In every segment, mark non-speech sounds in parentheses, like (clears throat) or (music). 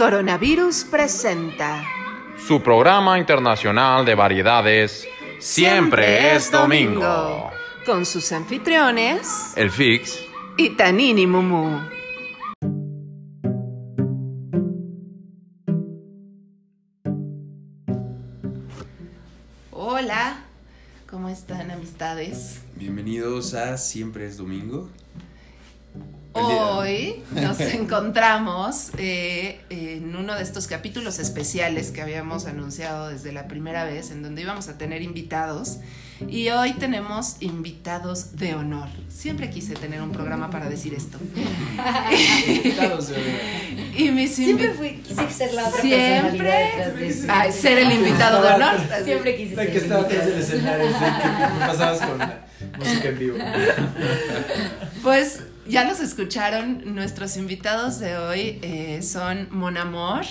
Coronavirus presenta Su programa internacional de variedades siempre, es domingo. Con sus anfitriones El Fix. y Tanini Mumu. Hola, ¿cómo están amistades? Bienvenidos a Siempre es Domingo. Hoy nos (laughs) encontramos eh, en uno de estos capítulos especiales que habíamos anunciado desde la primera vez, en donde íbamos a tener invitados. Y hoy tenemos invitados de honor. Siempre quise tener un programa para decir esto. Y mis Siempre invitados... fui, quise ser la otra Siempre. de. Ay, ser el invitado de honor. Siempre quise La ser que estaba atrás del escenario, (laughs) pasabas con la música en vivo. Pues ya los escucharon, nuestros invitados de hoy eh, son Mon Amor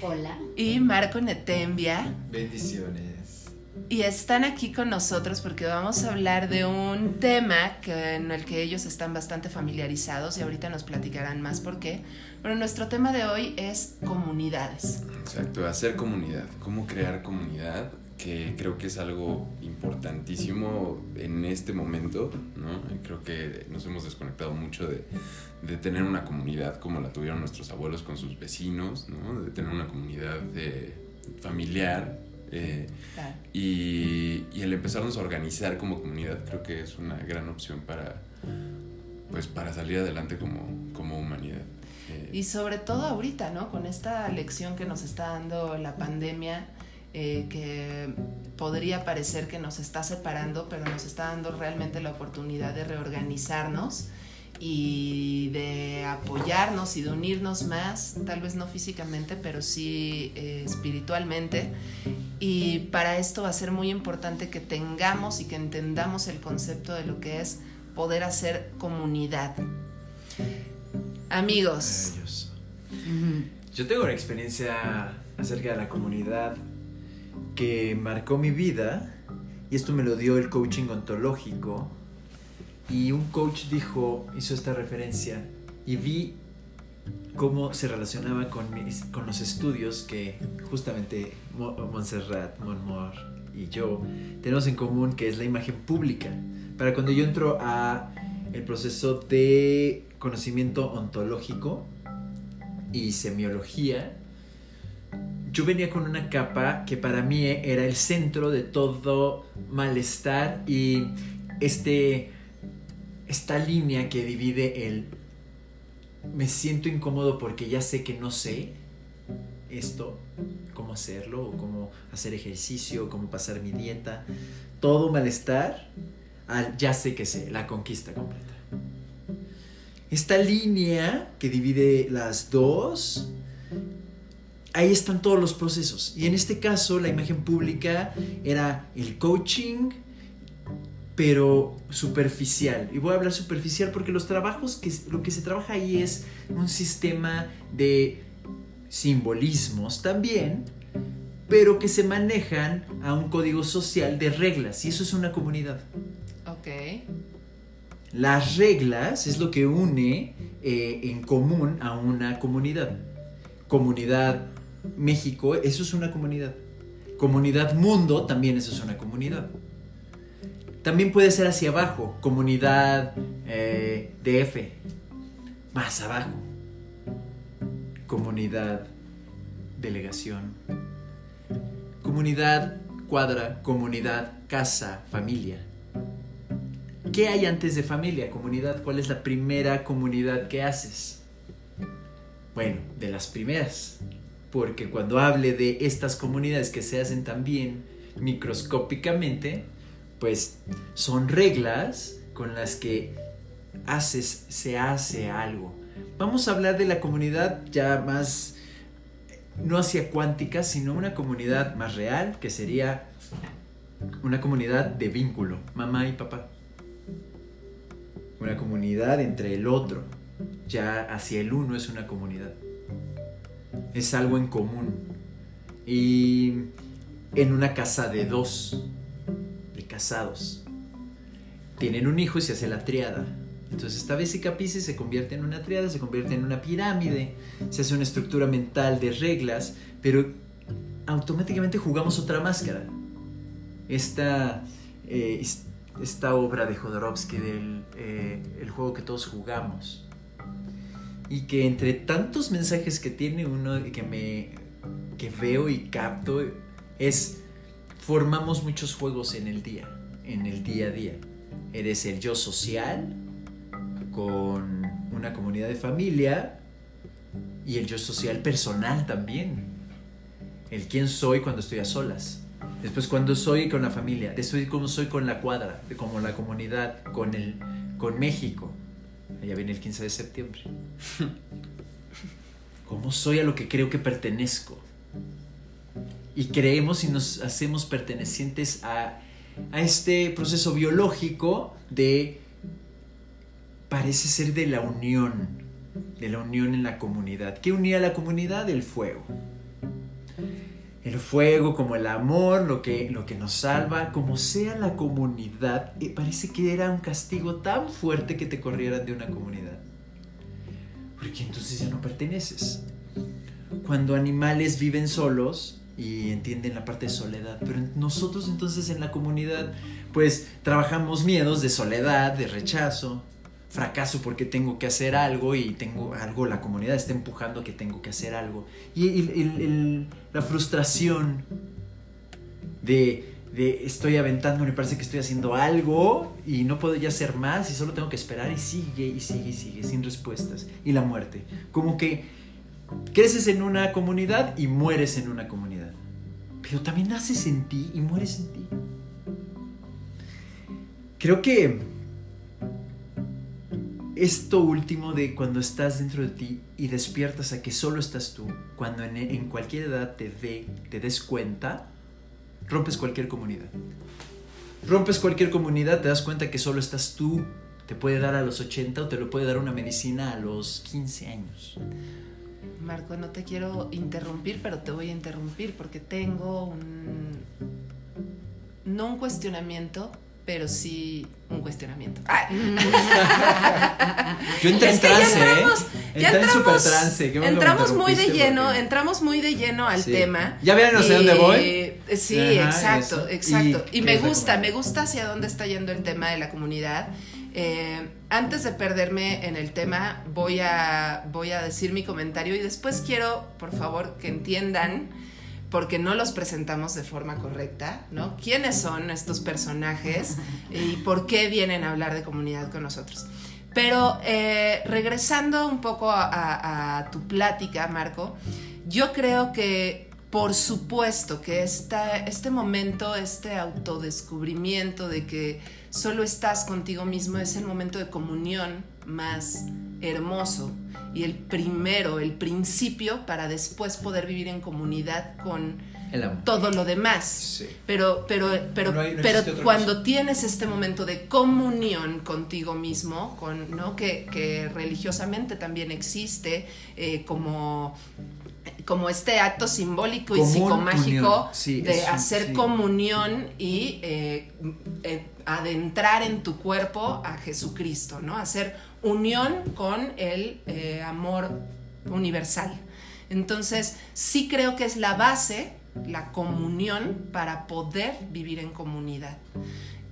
Hola. y Marco Netembia. Bendiciones. Y están aquí con nosotros porque vamos a hablar de un tema que, en el que ellos están bastante familiarizados y ahorita nos platicarán más por qué. Pero nuestro tema de hoy es comunidades. Exacto, hacer comunidad, cómo crear comunidad, que creo que es algo importantísimo en este momento, ¿no? Creo que nos hemos desconectado mucho de, de tener una comunidad como la tuvieron nuestros abuelos con sus vecinos, ¿no? De tener una comunidad eh, familiar. eh, y, y el empezarnos a organizar como comunidad creo que es una gran opción para, pues, para salir adelante como, como humanidad. Eh, Y sobre todo ahorita, ¿no? Con esta lección que nos está dando la pandemia, eh, que podría parecer que nos está separando, pero nos está dando realmente la oportunidad de reorganizarnos y de apoyarnos y de unirnos más, tal vez no físicamente, pero sí eh, espiritualmente. Y para esto va a ser muy importante que tengamos y que entendamos el concepto de lo que es poder hacer comunidad. Amigos. Yo tengo una experiencia acerca de la comunidad que marcó mi vida y esto me lo dio el coaching ontológico y un coach dijo, hizo esta referencia y vi cómo se relacionaba con, con los estudios que justamente Mo- Montserrat, Monmor y yo tenemos en común, que es la imagen pública. Para cuando yo entro a el proceso de conocimiento ontológico y semiología, yo venía con una capa que para mí era el centro de todo malestar y este esta línea que divide el me siento incómodo porque ya sé que no sé esto, cómo hacerlo, o cómo hacer ejercicio, cómo pasar mi dieta, todo malestar al ya sé que sé, la conquista completa. Esta línea que divide las dos, ahí están todos los procesos. Y en este caso, la imagen pública era el coaching, pero superficial. Y voy a hablar superficial porque los trabajos, que, lo que se trabaja ahí es un sistema de simbolismos también, pero que se manejan a un código social de reglas. Y eso es una comunidad. ok. Las reglas es lo que une eh, en común a una comunidad. Comunidad México, eso es una comunidad. Comunidad Mundo, también eso es una comunidad. También puede ser hacia abajo, comunidad eh, DF, más abajo. Comunidad delegación. Comunidad cuadra, comunidad casa, familia. ¿Qué hay antes de familia, comunidad? ¿Cuál es la primera comunidad que haces? Bueno, de las primeras. Porque cuando hable de estas comunidades que se hacen también microscópicamente, pues son reglas con las que haces, se hace algo. Vamos a hablar de la comunidad ya más, no hacia cuántica, sino una comunidad más real, que sería una comunidad de vínculo, mamá y papá una comunidad entre el otro. Ya hacia el uno es una comunidad. Es algo en común. Y en una casa de dos, de casados. Tienen un hijo y se hace la triada. Entonces esta vesica Piscis se convierte en una triada, se convierte en una pirámide, se hace una estructura mental de reglas, pero automáticamente jugamos otra máscara. Esta, eh, es- esta obra de Jodorowsky del eh, el juego que todos jugamos. Y que entre tantos mensajes que tiene uno que me que veo y capto es formamos muchos juegos en el día, en el día a día. Eres el yo social con una comunidad de familia y el yo social personal también. El quién soy cuando estoy a solas. Después cuando soy con la familia, después cómo soy con la cuadra, como la comunidad, con el con México. Ya viene el 15 de septiembre. ¿Cómo soy a lo que creo que pertenezco? Y creemos y nos hacemos pertenecientes a, a este proceso biológico de, parece ser de la unión, de la unión en la comunidad. ¿Qué unía a la comunidad? El fuego. El fuego como el amor, lo que, lo que nos salva, como sea la comunidad, eh, parece que era un castigo tan fuerte que te corrieran de una comunidad. Porque entonces ya no perteneces. Cuando animales viven solos y entienden la parte de soledad, pero nosotros entonces en la comunidad pues trabajamos miedos de soledad, de rechazo, fracaso porque tengo que hacer algo y tengo algo, la comunidad está empujando que tengo que hacer algo. Y la frustración de, de estoy aventando, me parece que estoy haciendo algo y no puedo ya hacer más y solo tengo que esperar y sigue y sigue y sigue sin respuestas. Y la muerte. Como que creces en una comunidad y mueres en una comunidad. Pero también naces en ti y mueres en ti. Creo que esto último de cuando estás dentro de ti y despiertas a que solo estás tú, cuando en, en cualquier edad te, ve, te des cuenta, rompes cualquier comunidad. Rompes cualquier comunidad, te das cuenta que solo estás tú. Te puede dar a los 80 o te lo puede dar una medicina a los 15 años. Marco, no te quiero interrumpir, pero te voy a interrumpir porque tengo un. No un cuestionamiento, pero sí un cuestionamiento. (laughs) Yo entré Es en ya trance, entramos- ¿eh? ya Entré en super entramos, trance. qué entramos muy de lleno, porque- entramos muy de lleno al Sí. tema. ¿Ya vieron hacia dónde voy? Eh, Sí, Ajá, exacto, eso. exacto. ¿Y me gusta, me gusta hacia dónde está yendo el tema de la comunidad. Eh, antes de perderme en el tema, voy a, voy a decir mi comentario y después quiero, por favor, que entiendan, porque no los presentamos de forma correcta, ¿no? ¿Quiénes son estos personajes y por qué vienen a hablar de comunidad con nosotros? Pero eh, regresando un poco a, tu plática, Marco, yo creo que por supuesto que este momento, este autodescubrimiento de que solo estás contigo mismo es el momento de comunión más hermoso y el primero, el principio para después poder vivir en comunidad con todo lo demás. Sí. Pero, pero, pero, No hay- no pero cuando tienes este momento de comunión contigo mismo, con, ¿no? que, que religiosamente también existe, eh, como, como este acto simbólico y psicomágico. Sí, de hacer sí. comunión y eh, eh, adentrar en tu cuerpo a Jesucristo, ¿no? Hacer unión con el eh, amor universal. Entonces, sí creo que es la base, la comunión, para poder vivir en comunidad.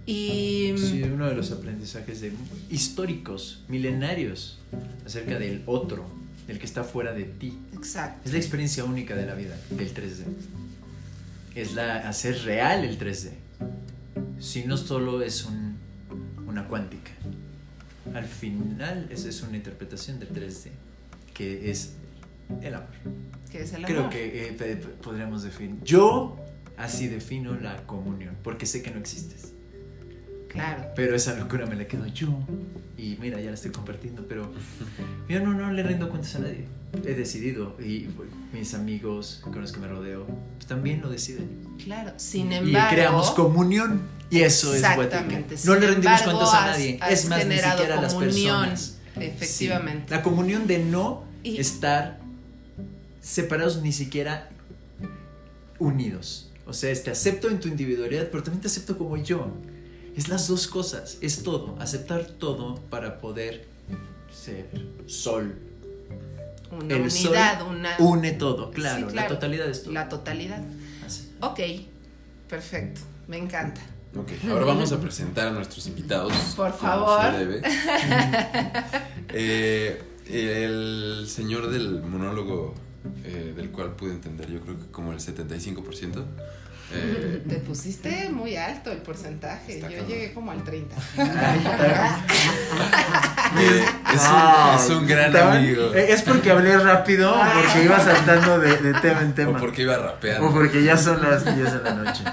Y Sí, uno de los aprendizajes de- históricos, milenarios, acerca del otro, del que está fuera de ti. exacto. Es la experiencia única de la vida, del 3D. Es la hacer real el 3D. Si no solo es un- una cuántica. Al final, esa es una interpretación de 3D, que es el amor. Que es el Creo que eh, podríamos definir. Yo así defino la comunión, porque sé que no existes. Claro. Pero esa locura me la quedo yo. Y mira, ya la estoy compartiendo, pero (laughs) yo no, no le rindo cuentas a nadie. He decidido, y bueno, mis amigos con los que me rodeo pues, también lo deciden. Claro. Sin y embargo. creamos comunión. Y eso es. Exactamente. No le rendimos embargo, cuentas a nadie. has es más, ni siquiera a las comunión, personas. Efectivamente. Sí. La comunión de no Y- estar separados ni siquiera unidos. O sea, te acepto en tu individualidad, pero también te acepto como yo. Es las dos cosas, es todo, aceptar todo para poder ser sol. Una El unidad, sol una... Une todo, claro, Sí, la totalidad es todo. La totalidad. Así. Ok, perfecto, me encanta. Ok, ahora vamos a presentar a nuestros invitados. Por favor. se debe. (laughs) Eh, el señor del monólogo, eh, del cual pude entender, yo creo que como el 75%. Eh, Te pusiste muy alto el porcentaje. Yo cabrón. llegué como al 30. eh, (laughs) es, un, es un gran amigo. Eh, Es porque hablé rápido o porque iba saltando de, de tema en tema. O porque iba rapeando. O porque ya son las 10 de la noche.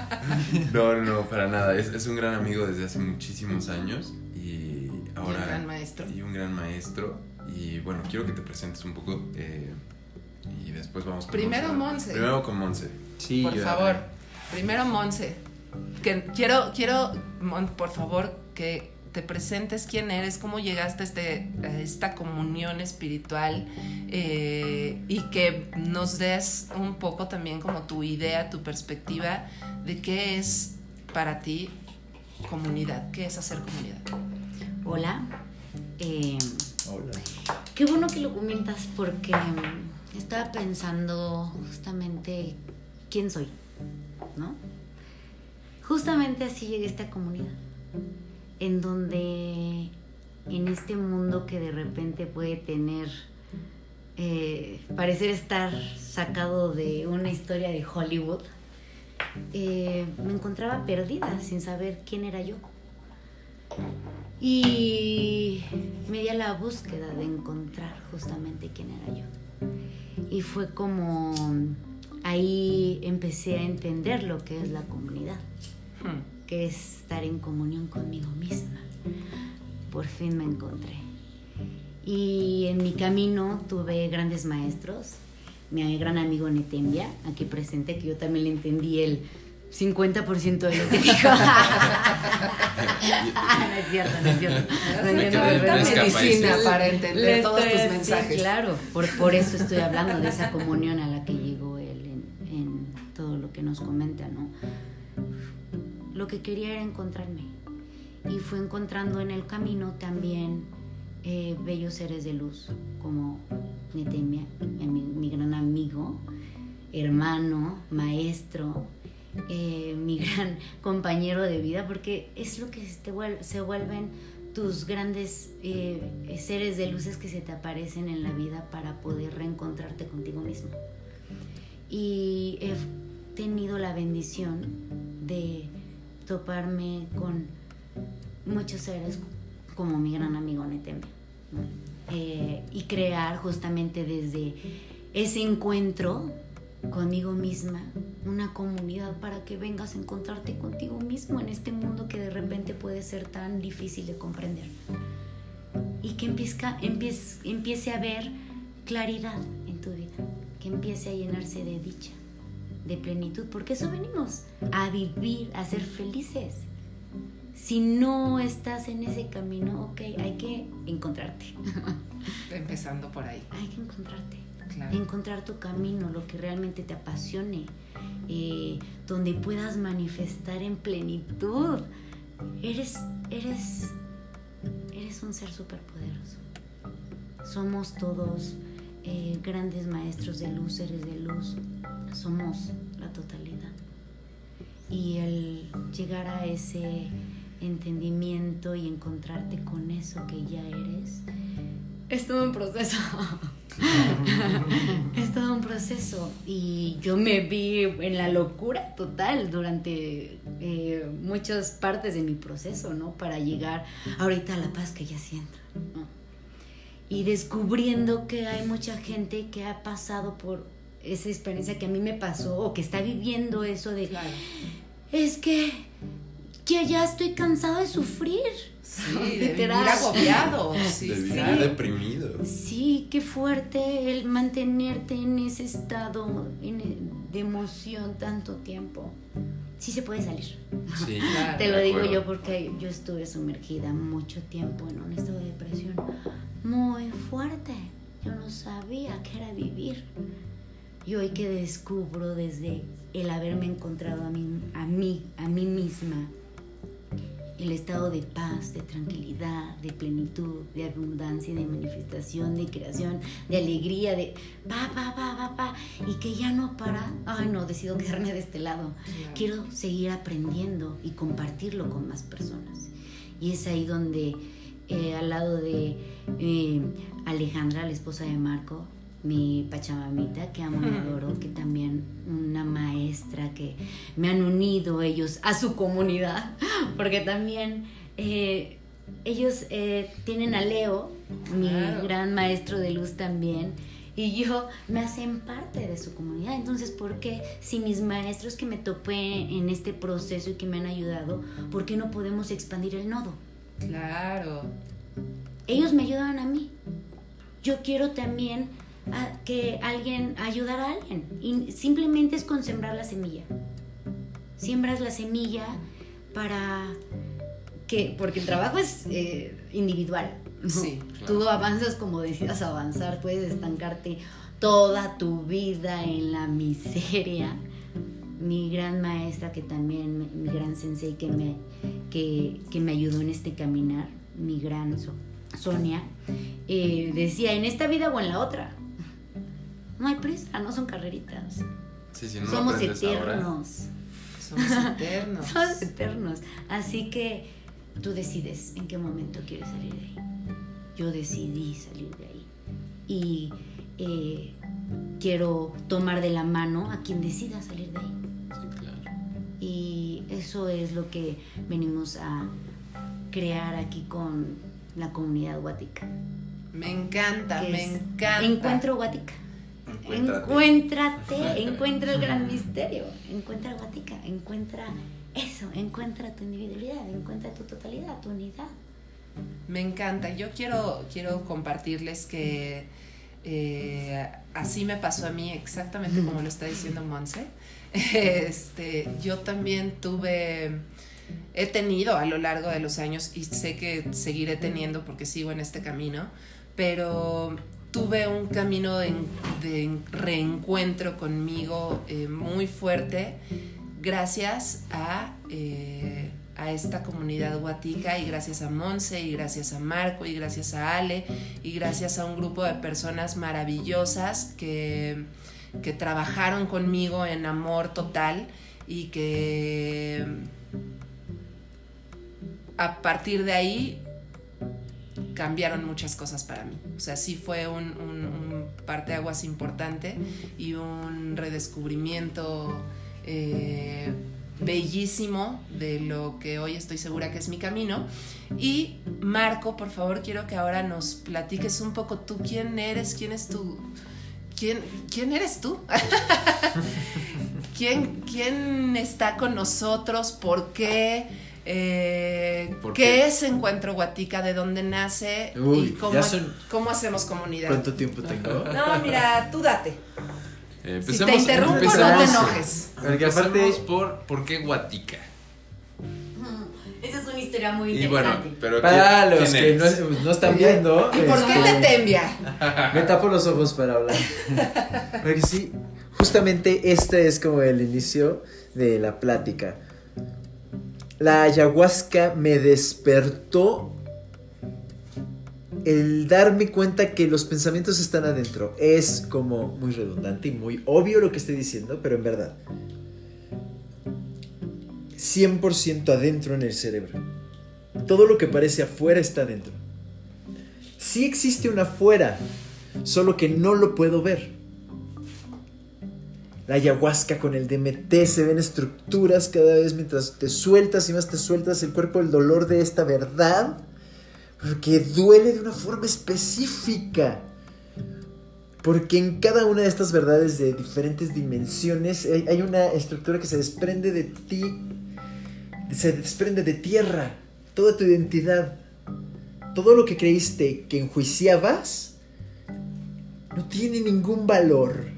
No, no, no, para nada. Es, es un gran amigo desde hace muchísimos años y ahora... Y un gran maestro. Y un gran maestro. Y bueno, quiero que te presentes un poco eh, y después vamos con Primero Monse. Primero con Monse. Sí, por yo- favor, primero Monse. Que quiero, quiero, Mon, por favor, que te presentes quién eres, cómo llegaste a, este, a esta comunión espiritual eh, y que nos des un poco también como tu idea, tu perspectiva de qué es para ti comunidad, qué es hacer comunidad. Hola. Eh, Hola. qué bueno que lo comentas porque mm, estaba pensando justamente quién soy, ¿no? Justamente así llegué a esta comunidad, en donde en este mundo que de repente puede tener, eh, parecer estar sacado de una historia de Hollywood, eh, me encontraba perdida sin saber quién era yo. Y me di a la búsqueda de encontrar justamente quién era yo. Y fue como ahí empecé a entender lo que es la comunidad, Hmm. que es estar en comunión conmigo misma. Por fin me encontré. Y en mi camino tuve grandes maestros. Mi gran amigo Netembia, aquí presente, que yo también le entendí el 50% de lo que dijo. (laughs) no es cierto, no es cierto. No, Me no, quedé no, en no, tres no, capas. medicina para entender todos tus sí, mensajes. claro, por, por eso estoy hablando de esa comunión a la que llegó que nos comenta, ¿no? Lo que quería era encontrarme. Y fue encontrando en el camino también eh, bellos seres de luz, como Netemia, mi, mi gran amigo, hermano, maestro, eh, (laughs) mi gran compañero de vida, porque es lo que se, vuelven tus grandes eh, seres de luces que se te aparecen en la vida para poder reencontrarte contigo mismo. Y he tenido la bendición de toparme con muchos seres como mi gran amigo Netembe. ¿no? Eh, y crear justamente desde ese encuentro conmigo misma una comunidad para que vengas a encontrarte contigo mismo en este mundo que de repente puede ser tan difícil de comprender y que empieza, empiece, empiece a ver claridad en tu vida, que empiece a llenarse de dicha, de plenitud, porque eso venimos, a vivir, a ser felices. Si no estás en ese camino, ok, hay que encontrarte, (laughs) Empezando por ahí, hay que encontrarte, claro. encontrar tu camino, lo que realmente te apasione, eh, donde puedas manifestar en plenitud. Eres, eres, eres un ser superpoderoso. Somos todos eh, grandes maestros de luz, seres de luz. Somos la totalidad. Y el llegar a ese entendimiento y encontrarte con eso que ya eres, es todo un proceso. (laughs) es todo un proceso. Y yo me vi en la locura total durante eh, muchas partes de mi proceso, ¿no? Para llegar ahorita a la paz que ya siento. Y descubriendo que hay mucha gente que ha pasado por esa experiencia que a mí me pasó o que está viviendo eso de Claro. es que que ya estoy cansado de sufrir. Sí, (laughs) de vivir agobiado. (laughs) Sí, de sí. vivir deprimido. Sí, qué fuerte el mantenerte en ese estado en- de emoción tanto tiempo. Sí se puede salir. Sí, (laughs) Claro, Te lo digo acuerdo. yo porque yo estuve sumergida mucho tiempo en un estado de depresión muy fuerte. Yo no sabía qué era vivir. Y hoy que descubro desde el haberme encontrado a mí, a mí, a mí misma, el estado de paz, de tranquilidad, de plenitud, de abundancia, de manifestación, de creación, de alegría, de pa, pa, pa, pa, pa, y que ya no para, ay no, decido quedarme de este lado. Quiero seguir aprendiendo y compartirlo con más personas. Y es ahí donde, eh, al lado de eh, Alejandra, la esposa de Marco, mi Pachamamita, que amo y adoro, que también una maestra que me han unido ellos a su comunidad, (laughs) porque también eh, ellos eh, tienen a Leo, mi gran maestro de luz también, y yo me hacen parte de su comunidad. Entonces, ¿por qué si mis maestros que me topé en este proceso y que me han ayudado, ¿por qué no podemos expandir el nodo? Claro. Ellos me ayudaban a mí. Yo quiero también que alguien, ayudar a alguien. Y simplemente es con sembrar la semilla. Siembras la semilla para que, porque el trabajo es eh, individual. Sí, Tú avanzas como decidas avanzar, puedes estancarte toda tu vida en la miseria. Mi gran maestra, que también, mi gran sensei que me, que, que me ayudó en este caminar, mi gran Sonia, eh, decía, en esta vida o en la otra no hay prisa, no son carreritas. Somos eternos. Somos (laughs) eternos. Somos eternos. Así que tú decides en qué momento quieres salir de ahí. Yo decidí salir de ahí. Y eh, quiero tomar de la mano a quien decida salir de ahí. Sí, claro. Y eso es lo que venimos a crear aquí con la comunidad guatica. Me encanta, me encanta. Encuentro guatica. Encuéntrate. encuentra el gran misterio, encuentra Guatica, encuentra eso, encuentra tu individualidad, encuentra tu totalidad, tu unidad. Me encanta. Yo quiero, quiero compartirles que eh, así me pasó a mí, exactamente como lo está diciendo Monse. (laughs) Este, yo también tuve, he tenido a lo largo de los años y sé que seguiré teniendo porque sigo en este camino, pero tuve un camino de, reencuentro conmigo eh, muy fuerte gracias a, eh, esta comunidad guatica y gracias a Monse y gracias a Marco y gracias a Ale y gracias a un grupo de personas maravillosas que, que trabajaron conmigo en amor total y que a partir de ahí cambiaron muchas cosas para mí. O sea, sí fue un, un, parteaguas importante y un redescubrimiento eh, bellísimo de lo que hoy estoy segura que es mi camino. Y Marco, por favor, quiero que ahora nos platiques un poco tú quién eres, quién es tu... ¿Quién, quién eres tú? (laughs) ¿Quién, ¿Quién está con nosotros? ¿Por qué? Eh, qué? es Encuentro Guatica? ¿De dónde nace? ¿Y cómo, hacemos comunidad? ¿Cuánto tiempo tengo? (laughs) No, mira, tú date. Eh, si te interrumpo, no te enojes. Porque aparte, por, ¿por qué Guatica? Esa es una historia muy interesante. bueno, pero para los que no, están viendo. ¿Y por qué te este, tembia? Me tapo los ojos para hablar. (laughs) Porque sí, justamente este es como el inicio de la plática la ayahuasca me despertó el darme cuenta que los pensamientos están adentro. Es como muy redundante y muy obvio lo que estoy diciendo, pero en verdad. 100% adentro en el cerebro. Todo lo que parece afuera está adentro. Sí existe una afuera, solo que no lo puedo ver la ayahuasca con el DMT, se ven estructuras cada vez mientras te sueltas y más te sueltas el cuerpo, el dolor de esta verdad, porque duele de una forma específica. Porque en cada una de estas verdades de diferentes dimensiones hay una estructura que se desprende de ti, se desprende de tierra, toda tu identidad. Todo lo que creíste que enjuiciabas no tiene ningún valor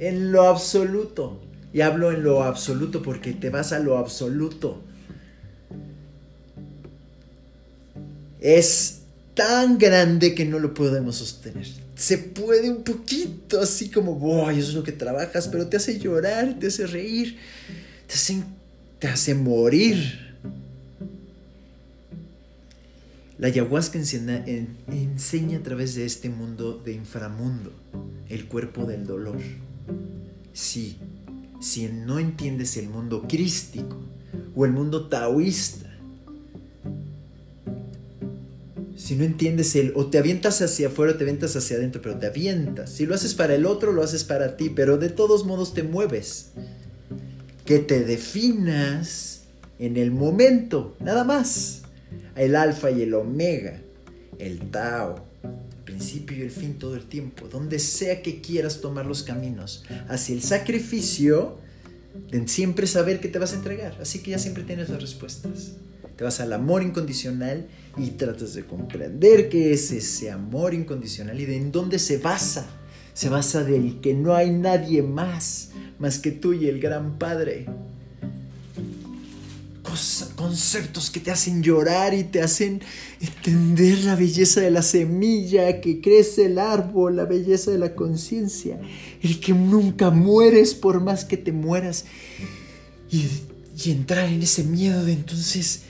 en lo absoluto. Y hablo en lo absoluto porque te vas a lo absoluto. Es tan grande que no lo podemos sostener. Se puede un poquito así como, wow, eso es lo que trabajas, pero te hace llorar, te hace reír, te hace, te hace morir. La ayahuasca enseña a través de este mundo de inframundo, el cuerpo del dolor. Sí, si no entiendes el mundo crístico o el mundo taoísta, si no entiendes el, o te avientas hacia afuera o te avientas hacia adentro, pero te avientas. Si lo haces para el otro, lo haces para ti, pero de todos modos te mueves. Que te definas en el momento, nada más. El alfa y el omega, el Tao, principio y el fin todo el tiempo, donde sea que quieras tomar los caminos, hacia el sacrificio, de siempre saber que te vas a entregar. Así que ya siempre tienes las respuestas. Te vas al amor incondicional y tratas de comprender qué es ese amor incondicional y de en dónde se basa. Se basa del que no hay nadie más más que tú y el gran Padre. Conceptos que te hacen llorar y te hacen entender la belleza de la semilla que crece el árbol, la belleza de la conciencia, el que nunca mueres por más que te mueras y, y entrar en ese miedo de entonces,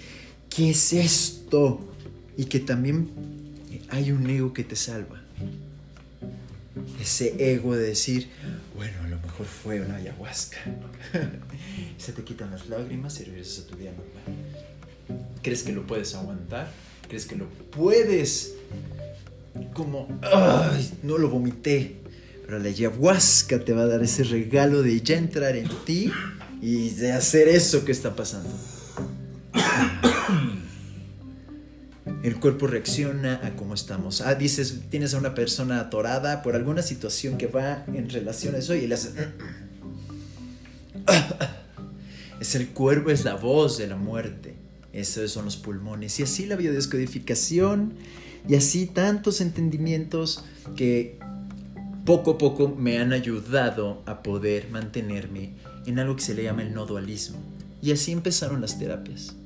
¿qué es esto? y que también hay un ego que te salva. Ese ego de decir, bueno, a lo mejor fue una ayahuasca. (laughs) Se te quitan las lágrimas y regresas a tu vida normal. ¿Crees que lo puedes aguantar? ¿Crees que lo puedes? Como, ay, no lo vomité. Pero la ayahuasca te va a dar ese regalo de ya entrar en ti y de hacer eso que está pasando. (coughs) el cuerpo reacciona a cómo estamos. Ah, dices, tienes a una persona atorada por alguna situación que va en relación a eso y le haces... Es el cuerpo, es la voz de la muerte. Esos son los pulmones. Y así la biodescodificación y así tantos entendimientos que poco a poco me han ayudado a poder mantenerme en algo que se le llama el no dualismo. Y así empezaron las terapias.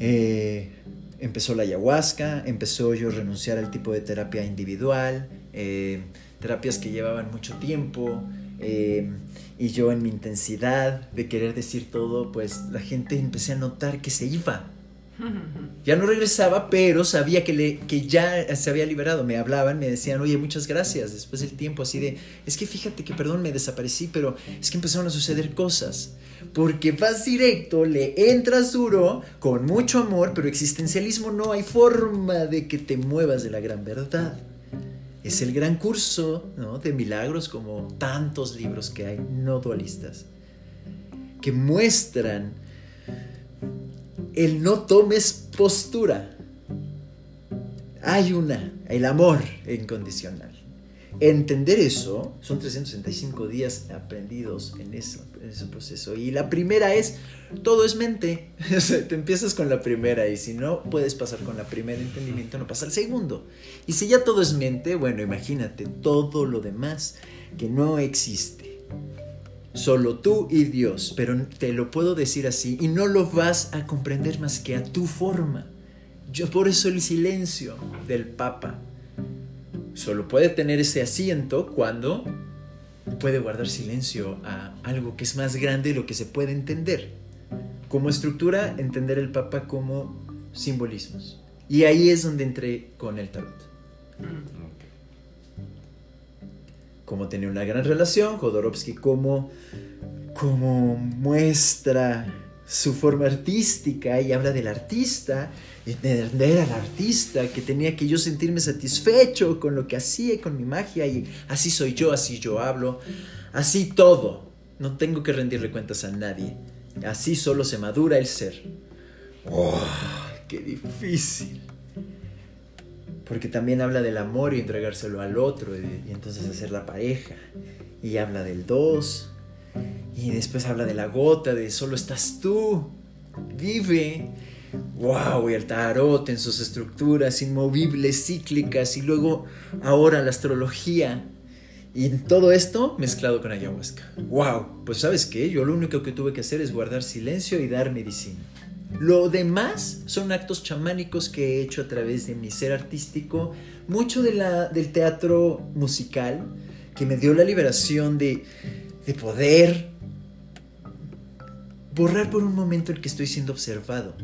Eh, empezó la ayahuasca, empezó yo a renunciar al tipo de terapia individual, eh, terapias que llevaban mucho tiempo, eh, y yo en mi intensidad de querer decir todo, pues la gente empecé a notar que se iba. (laughs) Ya no regresaba, pero sabía que, le, que ya se había liberado. Me hablaban, me decían, oye, muchas gracias. Después del tiempo, así de, es que fíjate que, perdón, me desaparecí, pero es que empezaron a suceder cosas. Porque vas directo, le entras duro, con mucho amor, pero existencialismo no hay forma de que te muevas de la gran verdad. Es el gran curso de milagros como tantos libros que hay no dualistas, que muestran el no tomes postura. Hay una, el amor incondicional. Entender eso, son 365 días aprendidos en, ese proceso. Y la primera es, todo es mente. (laughs) Te empiezas con la primera y si no puedes pasar con la primera entendimiento, no pasa al segundo. Y si ya todo es mente, bueno, imagínate todo lo demás que no existe. Solo tú y Dios, pero te lo puedo decir así y no lo vas a comprender más que a tu forma. Yo por eso el silencio del Papa Solo puede tener ese asiento cuando puede guardar silencio a algo que es más grande de lo que se puede entender. Como estructura, entender el Papa como simbolismos. Y ahí es donde entré con el tarot. Como tiene una gran relación, Jodorowsky como, como muestra su forma artística y habla del artista entender al artista, que tenía que yo sentirme satisfecho con lo que hacía y con mi magia, y así soy yo, así yo hablo, así todo. No tengo que rendirle cuentas a nadie. Así solo se madura el ser. ¡Oh, ¡Qué difícil! Porque también habla del amor y entregárselo al otro, y, y entonces hacer la pareja. Y habla del dos. Y después habla de la gota, de solo estás tú. Vive wow, y el tarot en sus estructuras inmovibles, cíclicas, y luego ahora la astrología. Y todo esto mezclado con ayahuasca. Wow, pues sabes qué, yo lo único que tuve que hacer es guardar silencio y dar medicina. Lo demás son actos chamánicos que he hecho a través de mi ser artístico, mucho de la, del teatro musical, que me dio la liberación de, de poder borrar por un momento el que estoy siendo observado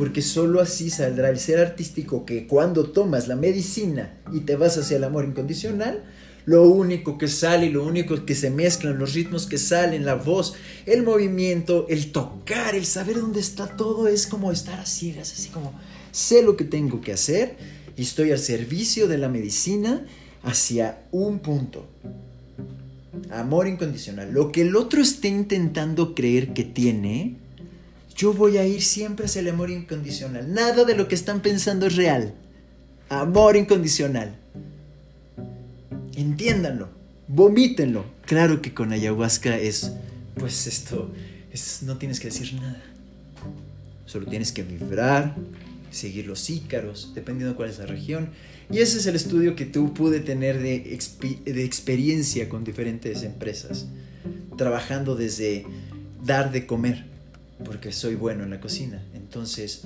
porque solo así saldrá el ser artístico que cuando tomas la medicina y te vas hacia el amor incondicional, lo único que sale, lo único que se mezclan, los ritmos que salen, la voz, el movimiento, el tocar, el saber dónde está todo, es como estar a ciegas, así como sé lo que tengo que hacer y estoy al servicio de la medicina hacia un punto. Amor incondicional. Lo que el otro esté intentando creer que tiene, yo voy a ir siempre hacia el amor incondicional. Nada de lo que están pensando es real. Amor incondicional. Entiéndanlo, vomítenlo. Claro que con ayahuasca es, pues esto, es, no tienes que decir nada. Solo tienes que vibrar, seguir los ícaros, dependiendo de cuál es la región. Y ese es el estudio que tú pude tener de, experiencia con diferentes empresas, trabajando desde dar de comer, porque soy bueno en la cocina. Entonces,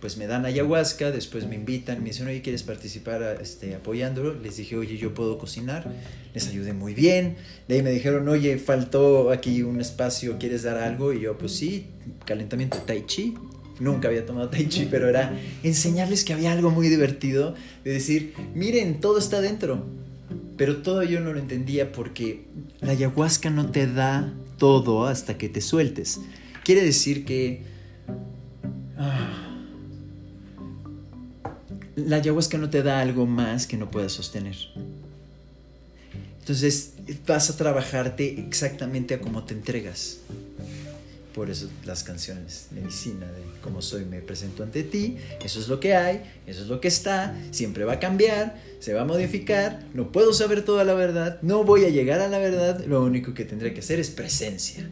pues me dan ayahuasca, después me invitan, me dicen, oye, ¿quieres participar este, apoyándolo? Les dije, oye, yo puedo cocinar, les ayudé muy bien. De ahí me dijeron, oye, faltó aquí un espacio, ¿quieres dar algo? Y yo, pues sí, calentamiento tai chi, nunca había tomado tai chi, pero era enseñarles que había algo muy divertido de decir, miren, todo está dentro. Pero todo yo no lo entendía porque la ayahuasca no te da todo hasta que te sueltes. Quiere decir que... Ah, la ayahuasca no te da algo más que no puedas sostener. Entonces vas a trabajarte exactamente a cómo te entregas. Por eso las canciones medicina de como soy me presento ante ti, eso es lo que hay, eso es lo que está, siempre va a cambiar, se va a modificar, no puedo saber toda la verdad, no voy a llegar a la verdad, lo único que tendré que hacer es presencia.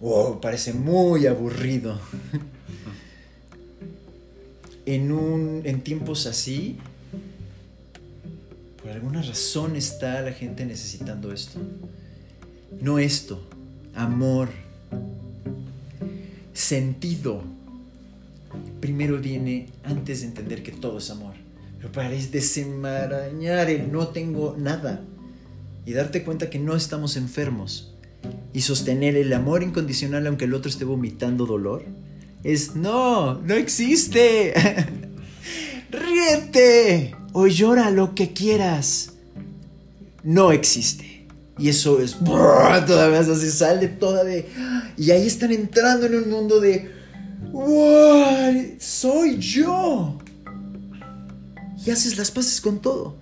Wow, parece muy aburrido. (laughs) en, un, en tiempos así, por alguna razón está la gente necesitando esto. No esto, amor, sentido primero viene antes de entender que todo es amor. Pero para desenmarañar el no tengo nada y darte cuenta que no estamos enfermos y sostener el amor incondicional aunque el otro esté vomitando dolor es no, no existe. (laughs) Ríete o llora lo que quieras. No existe. Y eso es todavía se sale toda de y ahí están entrando en un mundo de ¡Wow! ¡Soy yo! Y haces las paces con todo.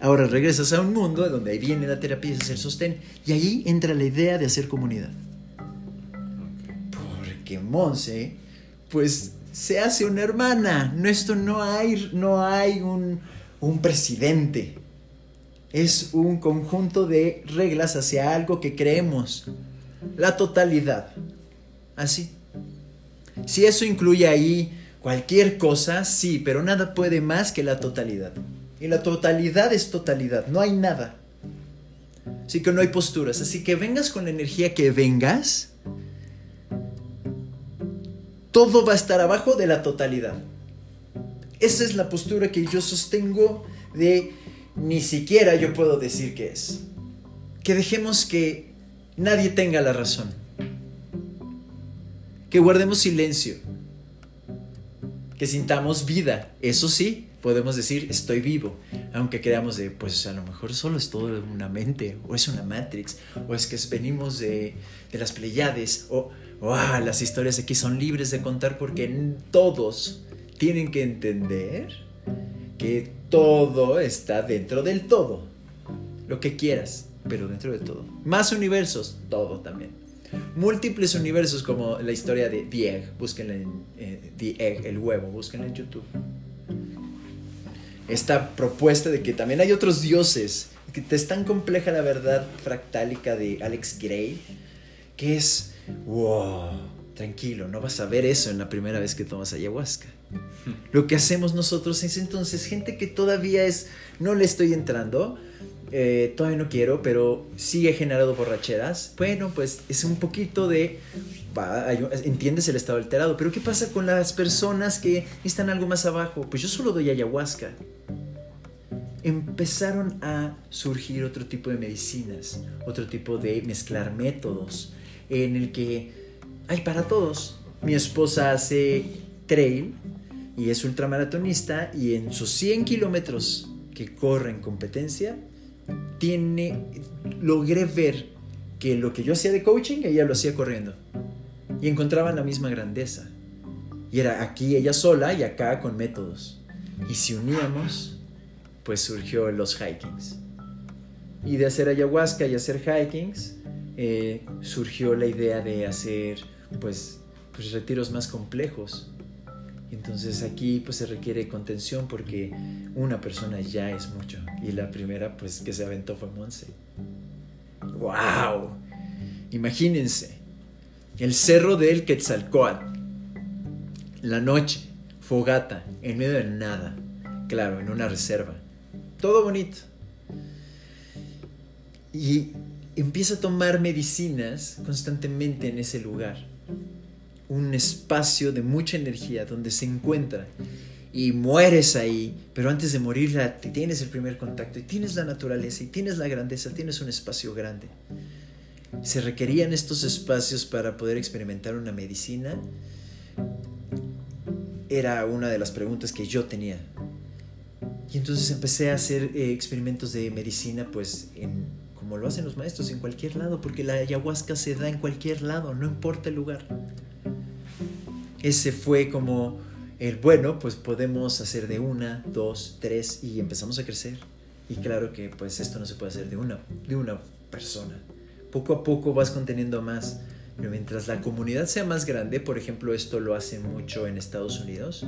Ahora regresas a un mundo donde ahí viene la terapia y es el sostén. Y ahí entra la idea de hacer comunidad. Porque Monse, pues se hace una hermana. No, esto no hay, no hay un, un presidente. Es un conjunto de reglas hacia algo que creemos. La totalidad. Así. Si eso incluye ahí cualquier cosa, sí, pero nada puede más que la totalidad. Y la totalidad es totalidad, no hay nada. Así que no hay posturas. Así que vengas con la energía que vengas, todo va a estar abajo de la totalidad. Esa es la postura que yo sostengo de ni siquiera yo puedo decir que es. Que dejemos que nadie tenga la razón que guardemos silencio, que sintamos vida. Eso sí, podemos decir estoy vivo, aunque creamos de, pues a lo mejor solo es todo una mente, o es una Matrix, o es que venimos de, las Pleiades, o ah, las historias aquí son libres de contar porque todos tienen que entender que todo está dentro del todo. Lo que quieras, pero dentro de todo. Más universos, todo también múltiples universos como la historia de The Egg, búsquenla en eh, Egg, el huevo, búsquenla en YouTube. Esta propuesta de que también hay otros dioses, que es tan compleja la verdad fractálica de Alex Gray, que es, wow, tranquilo, no vas a ver eso en la primera vez que tomas ayahuasca. Lo que hacemos nosotros es entonces gente que todavía es, no le estoy entrando, eh, todavía no quiero, pero sí he generado borracheras. Bueno, pues es un poquito de... entiendes el estado alterado, pero ¿qué pasa con las personas que están algo más abajo? Pues yo solo doy ayahuasca. Empezaron a surgir otro tipo de medicinas, otro tipo de mezclar métodos, en el que hay para todos. Mi esposa hace trail, y es ultramaratonista y en sus 100 kilómetros que corre en competencia, tiene, logré ver que lo que yo hacía de coaching, ella lo hacía corriendo. Y encontraban la misma grandeza. Y era aquí ella sola y acá con métodos. Y si uníamos, pues surgió los hikings. Y de hacer ayahuasca y hacer hikings, eh, surgió la idea de hacer pues, pues retiros más complejos. Entonces aquí pues se requiere contención porque una persona ya es mucho. Y la primera pues que se aventó fue Monse. ¡Wow! Imagínense, el cerro del Quetzalcoatl, la noche, fogata, en medio de nada, claro, en una reserva. Todo bonito. Y empieza a tomar medicinas constantemente en ese lugar. Un espacio de mucha energía donde se encuentra. Y mueres ahí, pero antes de morir tienes el primer contacto y tienes la naturaleza y tienes la grandeza, tienes un espacio grande. Se requerían estos espacios para poder experimentar una medicina. Era una de las preguntas que yo tenía. Y entonces empecé a hacer eh, experimentos de medicina, pues como lo hacen los maestros en cualquier lado, porque la ayahuasca se da en cualquier lado, no importa el lugar. Ese fue como el bueno, pues podemos hacer de una, dos, tres y empezamos a crecer. Y claro que pues esto no se puede hacer de una, de una persona. Poco a poco vas conteniendo más. Pero mientras la comunidad sea más grande, por ejemplo, esto lo hacen mucho en Estados Unidos,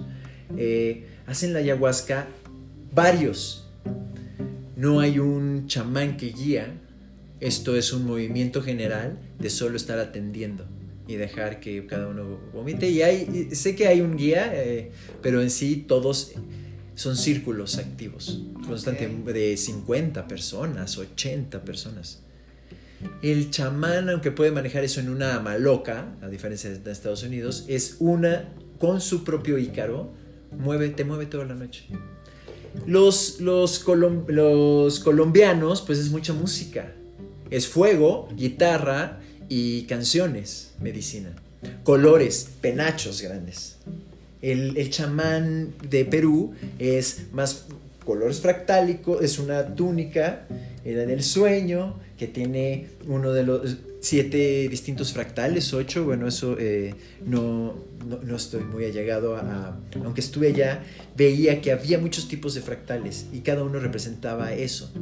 eh, hacen la ayahuasca varios. No hay un chamán que guía, esto es un movimiento general de solo estar atendiendo y dejar que cada uno vomite. Y hay, sé que hay un guía, eh, pero en sí todos son círculos activos, constantemente de 50 personas, 80 personas. El chamán, aunque puede manejar eso en una maloca, a diferencia de Estados Unidos, es una con su propio ícaro, mueve, te mueve toda la noche. Los, los, los colombianos, pues es mucha música es fuego, guitarra y canciones, medicina. Colores, penachos grandes. El, chamán de Perú es más colores fractálicos, es una túnica, era del sueño, que tiene uno de los siete distintos fractales, ocho, bueno, eso eh, no, no, estoy muy allegado a, Aunque estuve allá, veía que había muchos tipos de fractales y cada uno representaba eso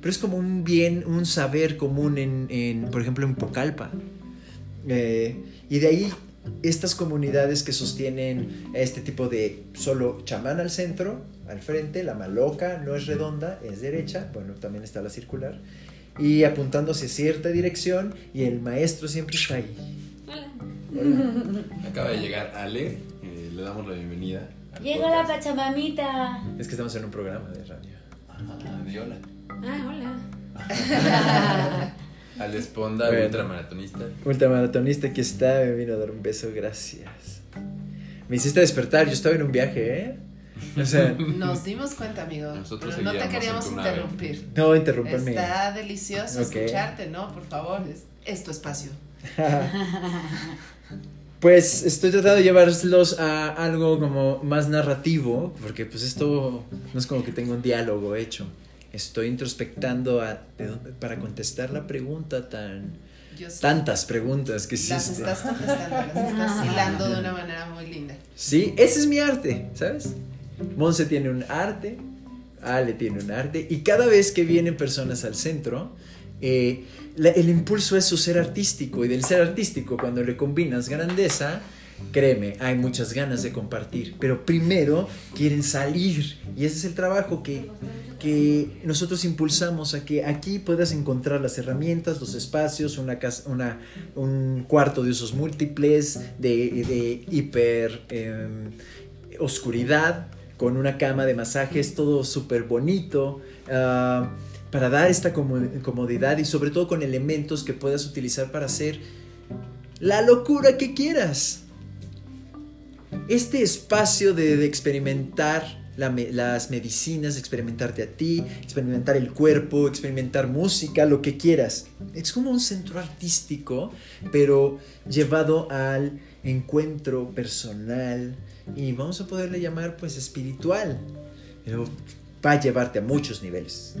pero es como un bien, un saber común en, por ejemplo, en Pocalpa. Eh, y de ahí estas comunidades que sostienen este tipo de solo chamán al centro, al frente, la maloca no es redonda, es derecha, bueno, también está la circular, y apuntándose a cierta dirección y el maestro siempre está ahí. Hola. Acaba de llegar Ale, eh, le damos la bienvenida. Llega la pachamamita. Es que estamos en un programa de radio. Ah, de hola. Ah, hola. (laughs) Al Esponda, ultramaratonista. Ultramaratonista, aquí está, me vino a dar un beso, gracias. Me hiciste despertar, yo estaba en un viaje, ¿eh? O sea, (laughs) Nos dimos cuenta, amigo. Nosotros pero no te queríamos interrumpir. No, interrumpanme. Está delicioso escucharte, ¿no? Por favor, es, tu espacio. (laughs) Pues estoy tratando de llevarlos a algo como más narrativo, porque pues esto no es como que tenga un diálogo hecho estoy introspectando para contestar la pregunta tan... Tantas preguntas que hiciste. Las estás contestando, las estás hilando de una manera muy linda. Sí, ese es mi arte, ¿sabes? Monse tiene un arte, Ale tiene un arte, y cada vez que vienen personas al centro, eh, el impulso es su ser artístico, y del ser artístico, cuando le combinas grandeza, créeme, hay muchas ganas de compartir, pero primero quieren salir, y ese es el trabajo que que nosotros impulsamos a que aquí puedas encontrar las herramientas, los espacios, una, una un cuarto de usos múltiples, de, hiper em, oscuridad, con una cama de masajes, todo súper bonito, ah, para dar esta comodidad y sobre todo con elementos que puedas utilizar para hacer la locura que quieras. Este espacio de experimentar las medicinas, experimentarte a ti, experimentar el cuerpo, experimentar música, lo que quieras. Es como un centro artístico, pero llevado al encuentro personal y vamos a poderle llamar pues espiritual. Pero va a llevarte a muchos niveles.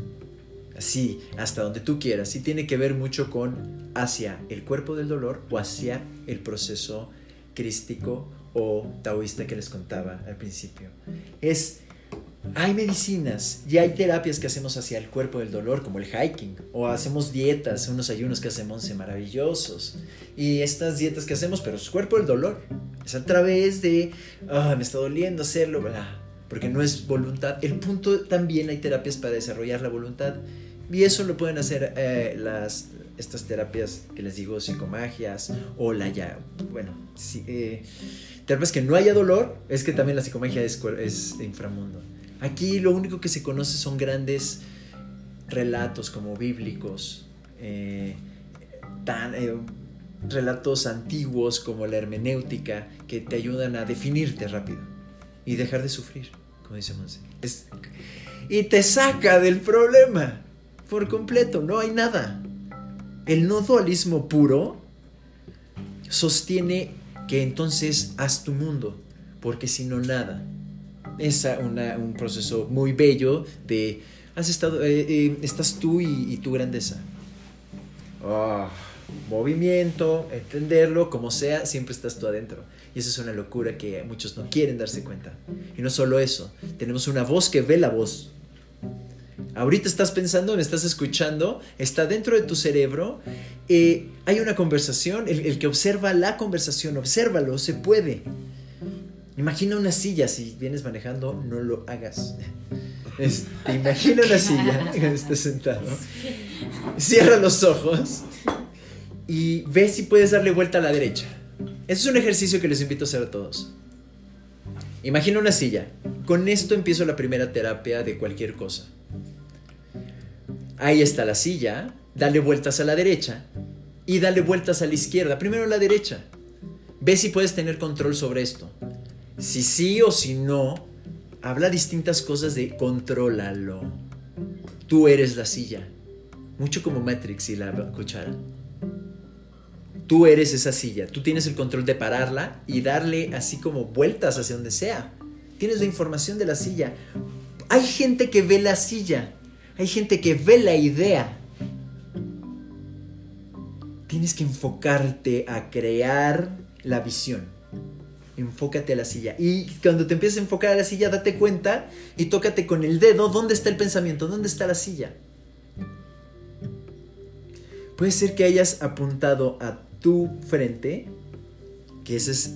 Así, hasta donde tú quieras. Y tiene que ver mucho con hacia el cuerpo del dolor o hacia el proceso crístico o taoísta que les contaba al principio. Es hay medicinas y hay terapias que hacemos hacia el cuerpo del dolor, como el hiking, o hacemos dietas, unos ayunos que hacemos maravillosos. Y estas dietas que hacemos, pero es cuerpo del dolor. Es a través de, ah, me está doliendo hacerlo, bla, porque no es voluntad. El punto también hay terapias para desarrollar la voluntad. Y eso lo pueden hacer eh, las, estas terapias que les digo, psicomagias, o la ya, bueno, eh, terapias que no haya dolor, es que también la psicomagia es, es inframundo. Aquí lo único que se conoce son grandes relatos como bíblicos, eh, tan, eh, relatos antiguos como la hermenéutica que te ayudan a definirte rápido y dejar de sufrir, como dice Monse. y te saca del problema por completo, no hay nada. El no dualismo puro sostiene que entonces haz tu mundo, porque si no nada es un proceso muy bello de, has estado, eh, eh, estás tú y, tu grandeza. Ah, movimiento, entenderlo, como sea, siempre estás tú adentro. Y eso es una locura que muchos no quieren darse cuenta. Y no solo eso, tenemos una voz que ve la voz. Ahorita estás pensando, me estás escuchando, está dentro de tu cerebro. Eh, hay una conversación, el, el que observa la conversación, obsérvalo, se puede. Imagina una silla, si vienes manejando, no lo hagas. (laughs) Este, imagina una silla, (laughs) (laughs) estés sentado. Cierra los ojos y ve si puedes darle vuelta a la derecha. Ese es un ejercicio que les invito a hacer a todos. Imagina una silla. Con esto empiezo la primera terapia de cualquier cosa. Ahí está la silla, dale vueltas a la derecha y dale vueltas a la izquierda. Primero a la derecha. Ve si puedes tener control sobre esto. Si sí o si no, habla distintas cosas de contrólalo. Tú eres la silla. Mucho como Matrix y la cuchara. Tú eres esa silla. Tú tienes el control de pararla y darle así como vueltas hacia donde sea. Tienes la información de la silla. Hay gente que ve la silla. Hay gente que ve la idea. Tienes que enfocarte a crear la visión enfócate a la silla. Y cuando te empieces a enfocar a la silla, date cuenta y tócate con el dedo dónde está el pensamiento, dónde está la silla. Puede ser que hayas apuntado a tu frente, que ese es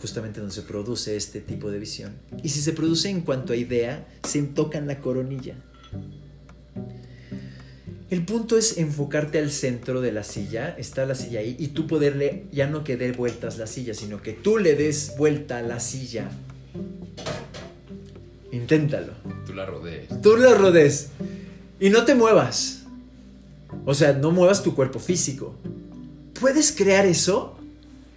justamente donde se produce este tipo de visión. Y si se produce en cuanto a idea, se toca en la coronilla. El punto es enfocarte al centro de la silla, está la silla ahí, y tú poderle, ya no que dé vueltas la silla, sino que tú le des vuelta a la silla. Inténtalo. Tú la rodees. Tú la rodees. Y no te muevas. O sea, no muevas tu cuerpo físico. ¿Puedes crear eso?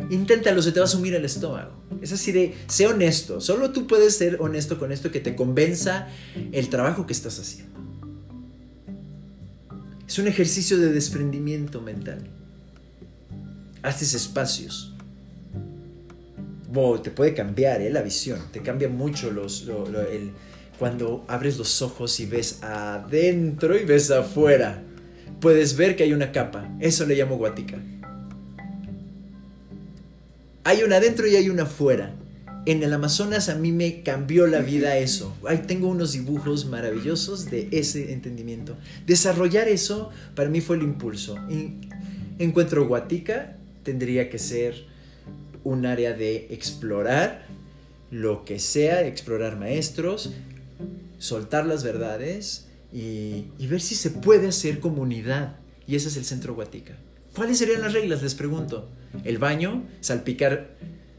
Inténtalo, se te va a sumir el estómago. Es así de, sé honesto. Solo tú puedes ser honesto con esto que te convenza el trabajo que estás haciendo. Es un ejercicio de desprendimiento mental. Haces espacios. te puede cambiar ¿eh? la visión, te cambia mucho los, cuando abres los ojos y ves adentro y ves afuera. Puedes ver que hay una capa, eso le llamo guatica. Hay una adentro y hay una afuera en el Amazonas a mí me cambió la vida (laughs) eso. Ahí tengo unos dibujos maravillosos de ese entendimiento. Desarrollar eso para mí fue el impulso. encuentro Guatica tendría que ser un área de explorar lo que sea, explorar maestros, soltar las verdades y, y ver si se puede hacer comunidad. Y ese es el centro Guatica. ¿Cuáles serían las reglas? Les pregunto. El baño, salpicar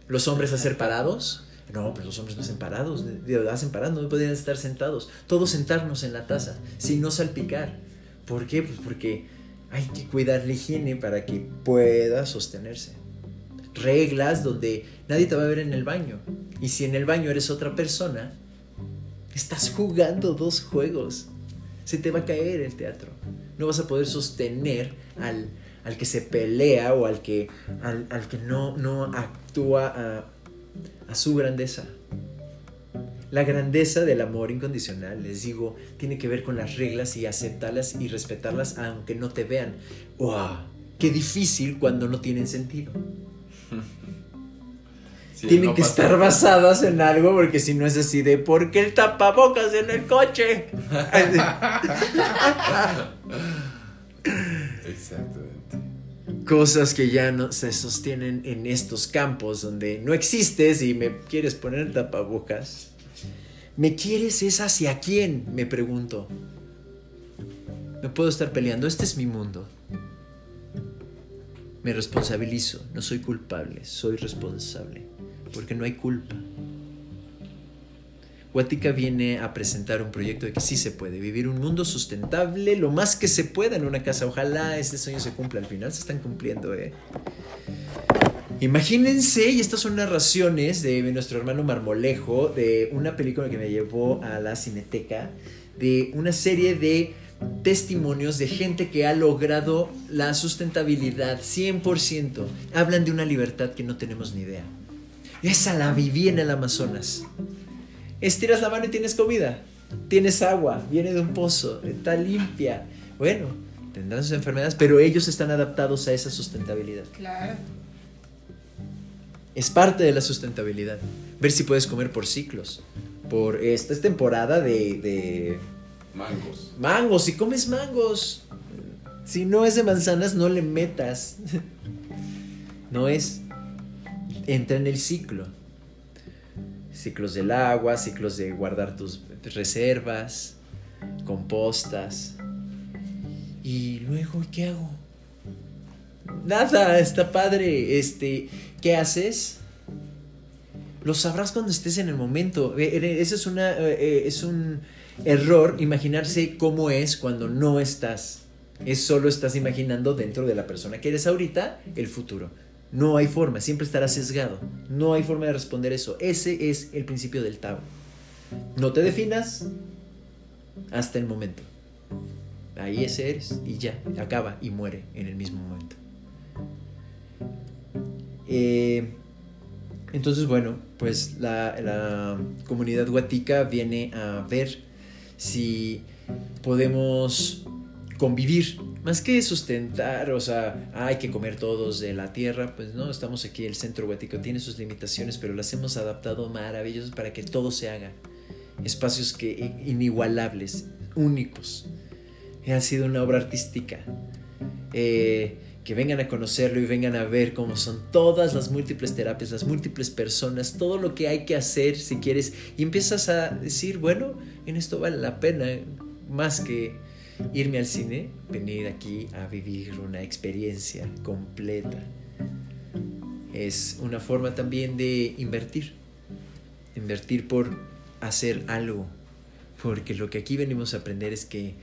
los hombres hacer parados. No, pues los hombres no hacen parados, hacen parados, no podrían estar sentados. Todos sentarnos en la taza, sin no salpicar. ¿Por qué? Pues porque hay que cuidar la higiene para que pueda sostenerse. Reglas donde nadie te va a ver en el baño. Y si en el baño eres otra persona, estás jugando dos juegos. Se te va a caer el teatro. No vas a poder sostener al, al que se pelea o al que, al, al que no, no actúa a, a su grandeza. La grandeza del amor incondicional, les digo, tiene que ver con las reglas y aceptarlas y respetarlas aunque no te vean. ¡Wow! Qué difícil cuando no tienen sentido. (laughs) Sí, Tienen no que pasa- estar basadas en algo porque si no es así de ¿por qué el tapabocas en el coche? (laughs) (laughs) Exactamente. Cosas que ya no se sostienen en estos campos donde no existes y me quieres poner tapabocas. ¿Me quieres es hacia quién? Me pregunto. No puedo estar peleando, este es mi mundo. Me responsabilizo, no soy culpable, soy responsable, porque no hay culpa. Guatica viene a presentar un proyecto de que sí se puede vivir un mundo sustentable lo más que se pueda en una casa. Ojalá este sueño se cumpla. Al final se están cumpliendo, ¿eh? Imagínense, y estas son narraciones de nuestro hermano Marmolejo, de una película que me llevó a la cineteca, de una serie de testimonios de gente que ha logrado la sustentabilidad 100%. Hablan de una libertad que no tenemos ni idea. Esa la viví en el Amazonas. Estiras la mano y tienes comida. Tienes agua, viene de un pozo, está limpia. Bueno, tendrán sus enfermedades, pero ellos están adaptados a esa sustentabilidad. Claro. Es parte de la sustentabilidad. Ver si puedes comer por ciclos. Por esta es temporada de, de Mangos. mangos. Si comes mangos, si no es de manzanas, no le metas. (laughs) No es. Entra en el ciclo. Ciclos del agua, ciclos de guardar tus reservas, compostas. Y luego, ¿qué hago? Nada, está padre. Este, ¿qué haces? Lo sabrás cuando estés en el momento. Eh, eh, Eso es una eh, es un error imaginarse cómo es cuando no estás. Es solo estás imaginando dentro de la persona que eres ahorita el futuro. No hay forma, siempre estarás sesgado. No hay forma de responder eso. Ese es el principio del Tao. No te definas hasta el momento. Ahí ese eres y ya, acaba y muere en el mismo momento. Eh, entonces, bueno, pues la, la comunidad guatica viene a ver si podemos convivir, más que sustentar, o sea, hay que comer todos de la tierra, pues no, estamos aquí, el centro guatico tiene sus limitaciones, pero las hemos adaptado maravillosos para que todo se haga. Espacios que inigualables, únicos. Ha sido una obra artística. Eh, que vengan a conocerlo y vengan a ver cómo son todas las múltiples terapias, las múltiples personas, todo lo que hay que hacer si quieres. Y empiezas a decir, bueno, en esto vale la pena más que irme al cine, venir aquí a vivir una experiencia completa. Es una forma también de invertir. Invertir por hacer algo. Porque lo que aquí venimos a aprender es que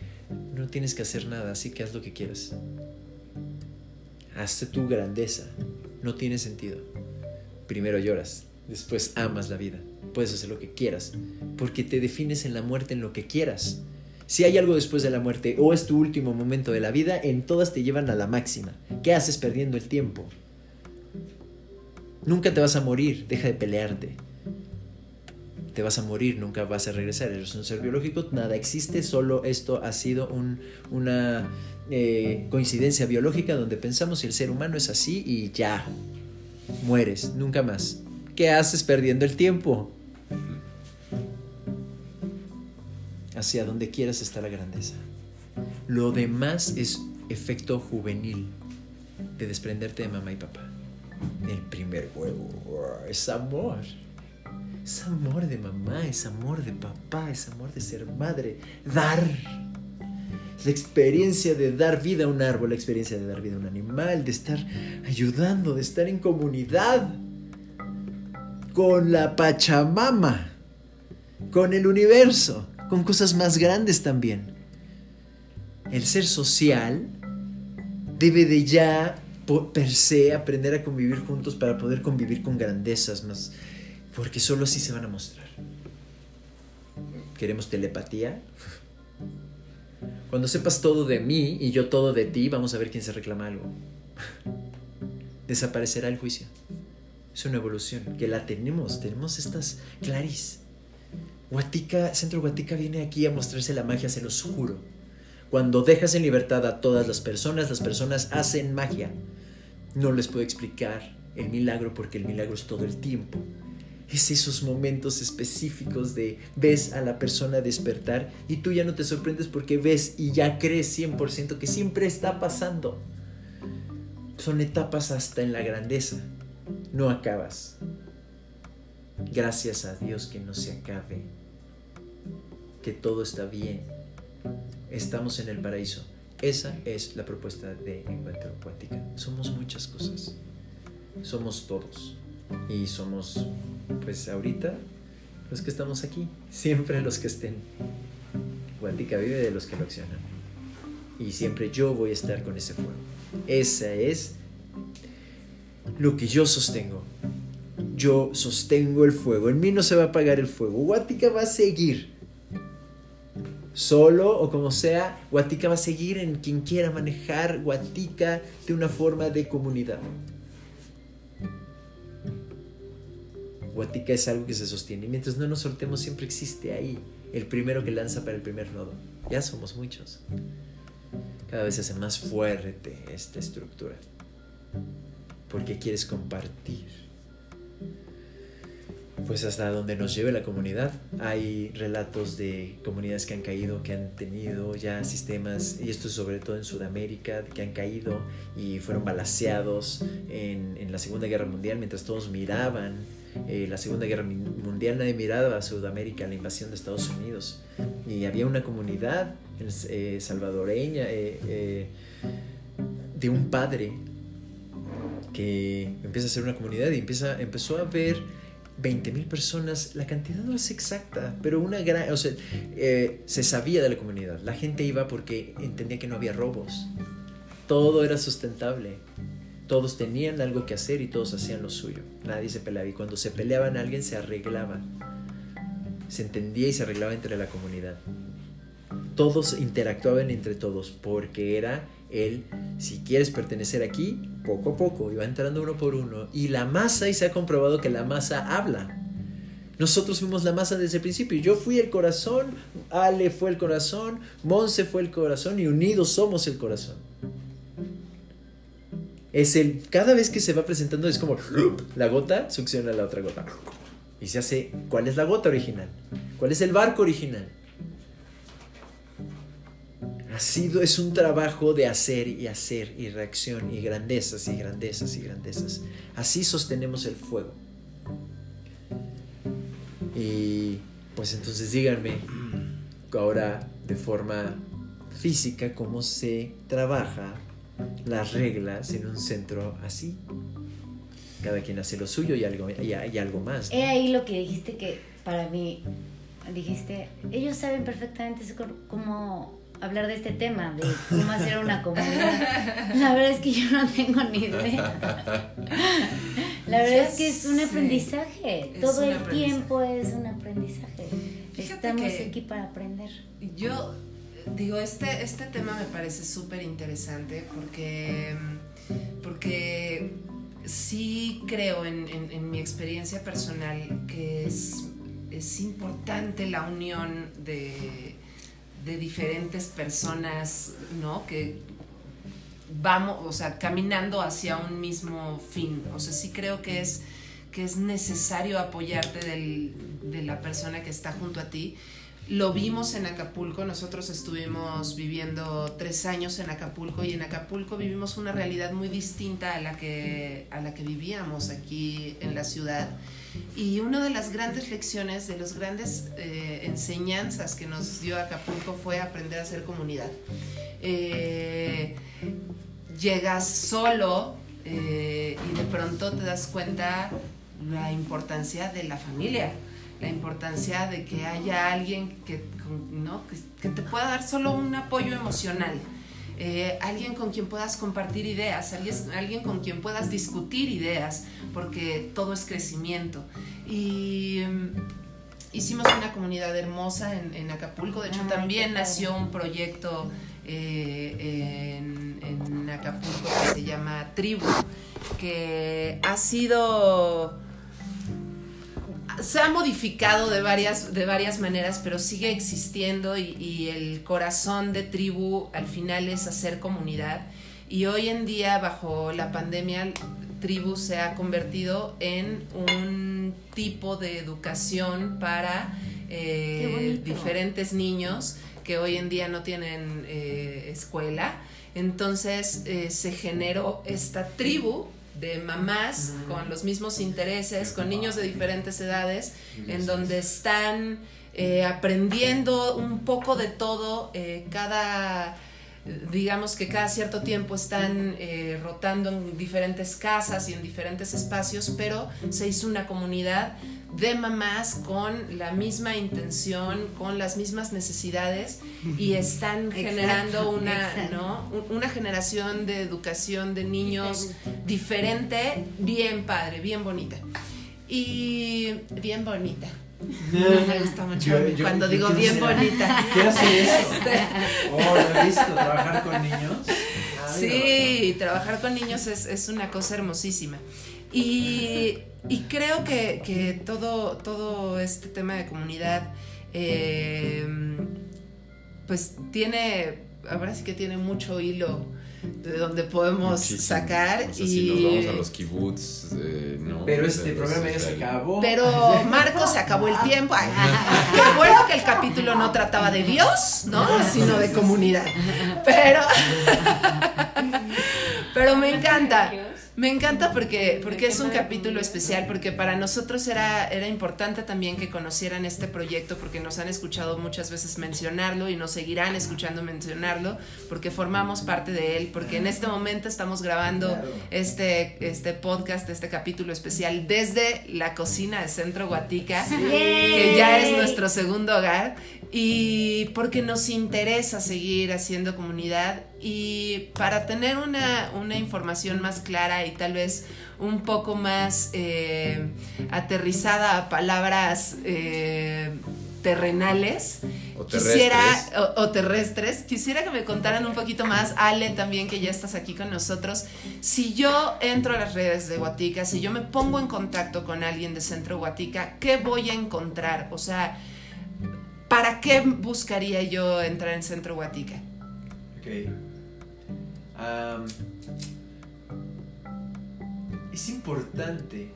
no tienes que hacer nada, así que haz lo que quieras. Hazte tu grandeza. No tiene sentido. Primero lloras, después amas la vida. Puedes hacer lo que quieras, porque te defines en la muerte en lo que quieras. Si hay algo después de la muerte o es tu último momento de la vida, en todas te llevan a la máxima. ¿Qué haces perdiendo el tiempo? Nunca te vas a morir, deja de pelearte. Te vas a morir, nunca vas a regresar. Eres un ser biológico, nada existe, solo esto ha sido un- una eh, coincidencia biológica donde pensamos que el ser humano es así y ya. Mueres, nunca más. ¿Qué haces perdiendo el tiempo? Hacia donde quieras está la grandeza. Lo demás es efecto juvenil de desprenderte de mamá y papá. El primer huevo es amor. Es amor de mamá, es amor de papá, es amor de ser madre. Dar. Es la experiencia de dar vida a un árbol, la experiencia de dar vida a un animal, de estar ayudando, de estar en comunidad con la Pachamama, con el universo, con cosas más grandes también. El ser social debe de ya per se aprender a convivir juntos para poder convivir con grandezas más, porque solo así se van a mostrar. ¿Queremos telepatía? Cuando sepas todo de mí y yo todo de ti, vamos a ver quién se reclama algo. (laughs) Desaparecerá el juicio. Es una evolución que la tenemos, tenemos estas claris. Guatica, Centro Guatica viene aquí a mostrarse la magia, se los juro. Cuando dejas en libertad a todas las personas, las personas hacen magia. No les puedo explicar el milagro porque el milagro es todo el tiempo. Es esos momentos específicos de ves a la persona despertar y tú ya no te sorprendes porque ves y ya crees 100% que siempre está pasando. Son etapas hasta en la grandeza. No acabas. Gracias a Dios que no se acabe. Que todo está bien. Estamos en el paraíso. Esa es la propuesta de Encuentro Poética. Somos muchas cosas somos todos. Y somos, pues ahorita, los que estamos aquí. Siempre los que estén. Guantica vive de los que lo accionan. Y siempre yo voy a estar con ese fuego. Esa es lo que yo sostengo. Yo sostengo el fuego. En mí no se va a apagar el fuego. Guatica va a seguir. Solo o como sea, Guatica va a seguir en quien quiera manejar Guatica de una forma de comunidad. Guatica es algo que se sostiene. Y mientras no nos soltemos, siempre existe ahí el primero que lanza para el primer nodo. Ya somos muchos. Cada vez se hace más fuerte esta estructura. Porque quieres compartir. Pues hasta donde nos lleve la comunidad. Hay relatos de comunidades que han caído, que han tenido ya sistemas, y esto es sobre todo en Sudamérica, que han caído y fueron balaseados en, en la Segunda Guerra Mundial mientras todos miraban eh, la Segunda Guerra Mundial, nadie miraba a Sudamérica, la invasión de Estados Unidos. Y había una comunidad eh, salvadoreña eh, de un padre que empieza a ser una comunidad y empieza, empezó a ver 20.000 personas, la cantidad no es exacta, pero una gran, o sea, se sabía de la comunidad. La gente iba porque entendía que no había robos. Todo era sustentable. Todos tenían algo que hacer y todos hacían lo suyo. Nadie se peleaba y cuando se peleaban alguien se arreglaba. Se entendía y se arreglaba entre la comunidad. Todos interactuaban entre todos porque era el, si quieres pertenecer aquí, poco a poco, iba entrando uno por uno. Y la masa, y se ha comprobado que la masa habla. Nosotros fuimos la masa desde el principio. Yo fui el corazón, Ale fue el corazón, Monse fue el corazón y unidos somos el corazón es el, cada vez que se va presentando es como la gota succiona la otra gota. Y se hace, ¿cuál es la gota original? ¿Cuál es el barco original? Ha sido, es un trabajo de hacer y hacer y reacción y grandezas y grandezas y grandezas. Así sostenemos el fuego. Y pues entonces díganme (clears throat) ahora de forma física cómo se trabaja las reglas en un centro así. Cada quien hace lo suyo y algo, y, algo más. He ahí lo que dijiste que para mí, dijiste, ellos saben perfectamente cómo hablar de este tema, de cómo hacer una comunidad. La verdad es que yo no tengo ni idea. La verdad es que es un aprendizaje. Todo el tiempo es un aprendizaje. Estamos aquí para aprender. Yo digo, este, este tema me parece súper interesante porque, porque sí creo en, mi experiencia personal que es, importante la unión de, diferentes personas, ¿no? Que vamos, o sea, caminando hacia un mismo fin. O sea, sí creo que es, que es necesario apoyarte de la persona que está junto a ti lo vimos en Acapulco, nosotros estuvimos viviendo tres años en Acapulco y en Acapulco vivimos una realidad muy distinta a la que, a la que vivíamos aquí en la ciudad. Y una de las grandes lecciones, de las grandes eh, enseñanzas que nos dio Acapulco fue aprender a ser comunidad. Eh, llegas solo eh, y de pronto te das cuenta la importancia de la familia la importancia de que haya alguien que, ¿no? que, te pueda dar solo un apoyo emocional. Eh, alguien con quien puedas compartir ideas, alguien, alguien con quien puedas discutir ideas, porque todo es crecimiento. Y, hicimos una comunidad hermosa en, en Acapulco. De hecho, Ay, también nació un proyecto eh, en, en Acapulco que se llama Tribu, que ha sido se ha modificado de varias, de varias maneras, pero sigue existiendo y, y el corazón de tribu al final es hacer comunidad. Y hoy en día, bajo la pandemia, tribu se ha convertido en un tipo de educación para eh, diferentes niños que hoy en día no tienen eh, escuela. Entonces eh, se generó esta tribu de mamás con los mismos intereses, con niños de diferentes edades, en donde están eh, aprendiendo un poco de todo, eh, cada, digamos que cada cierto tiempo están eh, rotando en diferentes casas y en diferentes espacios, pero se hizo una comunidad de mamás con la misma intención, con las mismas necesidades y (laughs) están Exacto, generando una, exacto. ¿no? Un- una generación de educación de niños diferente, bien padre, bien bonita. Y bien bonita. Me gusta mucho Yo- yo- cuando yo digo bien bonita. ¿Qué hace eso? (laughs) Este, Oh, lo he visto, trabajar con niños. Sí, trabajar con niños es, es una cosa hermosísima. Y, y creo que, que todo, todo este tema de comunidad, eh, pues tiene, ahora sí que tiene mucho hilo de donde podemos Muchísimo. sacar. O sea, y, si nos vamos a los kibbutz, eh, no. Pero este programa ya se israelíes. acabó. Pero (laughs) Marco se acabó el tiempo. Ay, (laughs) qué bueno que el capítulo no trataba de Dios, ¿no? Sino de comunidad. Pero, (laughs) pero me encanta. Me encanta porque, porque es un capítulo especial, porque para nosotros era, era importante también que conocieran este proyecto, porque nos han escuchado muchas veces mencionarlo y nos seguirán escuchando mencionarlo, porque formamos parte de él, porque en este momento estamos grabando este, este podcast, este capítulo especial desde la cocina de Centro Guatica, que ya es nuestro segundo hogar, y porque nos interesa seguir haciendo comunidad y para tener una, una información más clara y tal vez un poco más eh, aterrizada a palabras eh, terrenales. O Quisiera, terrestres. o, o terrestres, quisiera que me contaran un poquito más, Ale también que ya estás aquí con nosotros, si yo entro a las redes de Guatica, si yo me pongo en contacto con alguien de Centro Guatica, ¿qué voy a encontrar? O sea, ¿para qué buscaría yo entrar en Centro Guatica? Ok. Es importante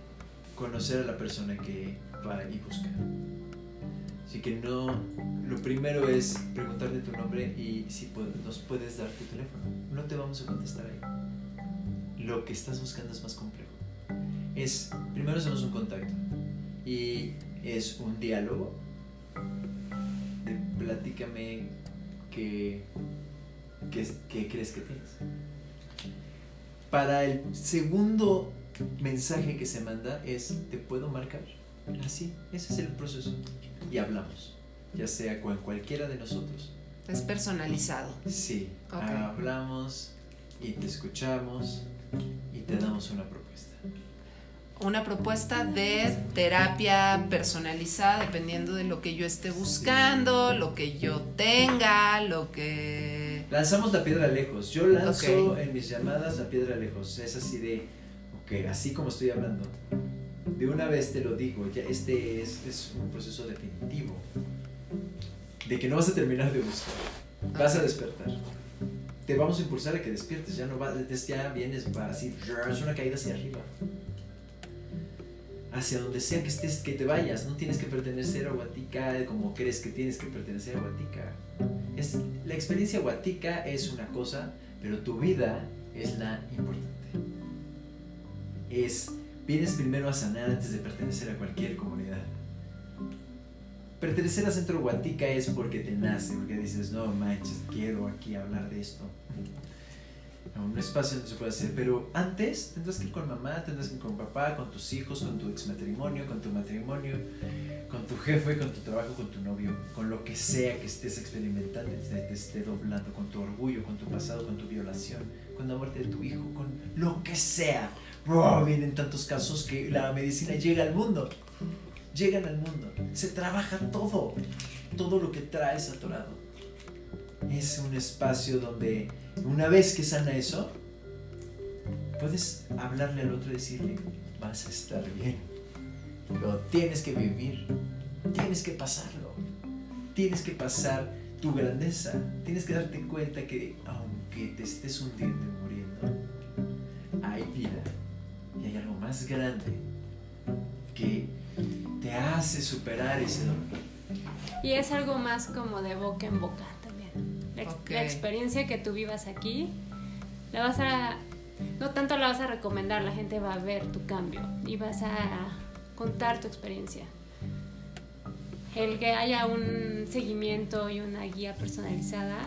conocer a la persona que va y busca. Así que no. Lo primero es preguntarte tu nombre y si nos puedes dar tu teléfono. No te vamos a contestar ahí. Lo que estás buscando es más complejo. Es. Primero hacemos un contacto. Y es un diálogo. De platícame que ¿Qué, qué crees que tienes? Para el segundo mensaje que se manda es, ¿te puedo marcar? Así, ese es el proceso. Y hablamos, ya sea con cualquiera de nosotros. Es personalizado. Sí, Ok. hablamos y te escuchamos y te damos una propuesta. Una propuesta de terapia personalizada dependiendo de lo que yo esté buscando, lo que yo tenga, lo que... Lanzamos la piedra lejos. Yo lanzo Ok. en mis llamadas la piedra lejos. Es así de, ok, así como estoy hablando. De una vez te lo digo, ya este es, es un proceso definitivo. De que no vas a terminar de buscar. Vas a despertar. Te vamos a impulsar a que despiertes. Ya no vas, ya vienes para así, es una caída hacia arriba. Hacia donde sea que estés, que te vayas. No tienes que pertenecer a Guatica como crees que tienes que pertenecer a Guatica. Es, la experiencia Guatica es una cosa, pero tu vida es la importante. Es, vienes primero a sanar antes de pertenecer a cualquier comunidad. Pertenecer a Centro Guatica es porque te nace, porque dices, no manches, quiero aquí hablar de esto. No, un espacio donde se puede hacer, pero antes tendrás que ir con mamá, tendrás que ir con papá, con tus hijos, con tu ex matrimonio, con tu matrimonio, con tu jefe, con tu trabajo, con tu novio, con lo que sea que estés experimentando, te, te esté doblando, con tu orgullo, con tu pasado, con tu violación, con la muerte de tu hijo, con lo que sea. Vienen tantos casos que la medicina llega al mundo. llegan al mundo. Se trabaja todo, todo lo que traes atorado. Es un espacio donde una vez que sana eso, puedes hablarle al otro y decirle, vas a estar bien. Lo tienes que vivir, tienes que pasarlo, tienes que pasar tu grandeza, tienes que darte cuenta que aunque te estés hundiendo y muriendo, hay vida y hay algo más grande que te hace superar ese dolor. Y es algo más como de boca en boca. La, ex- Ok. la experiencia que tú vivas aquí, la vas a, no tanto la vas a recomendar, la gente va a ver tu cambio y vas a contar tu experiencia. El que haya un seguimiento y una guía personalizada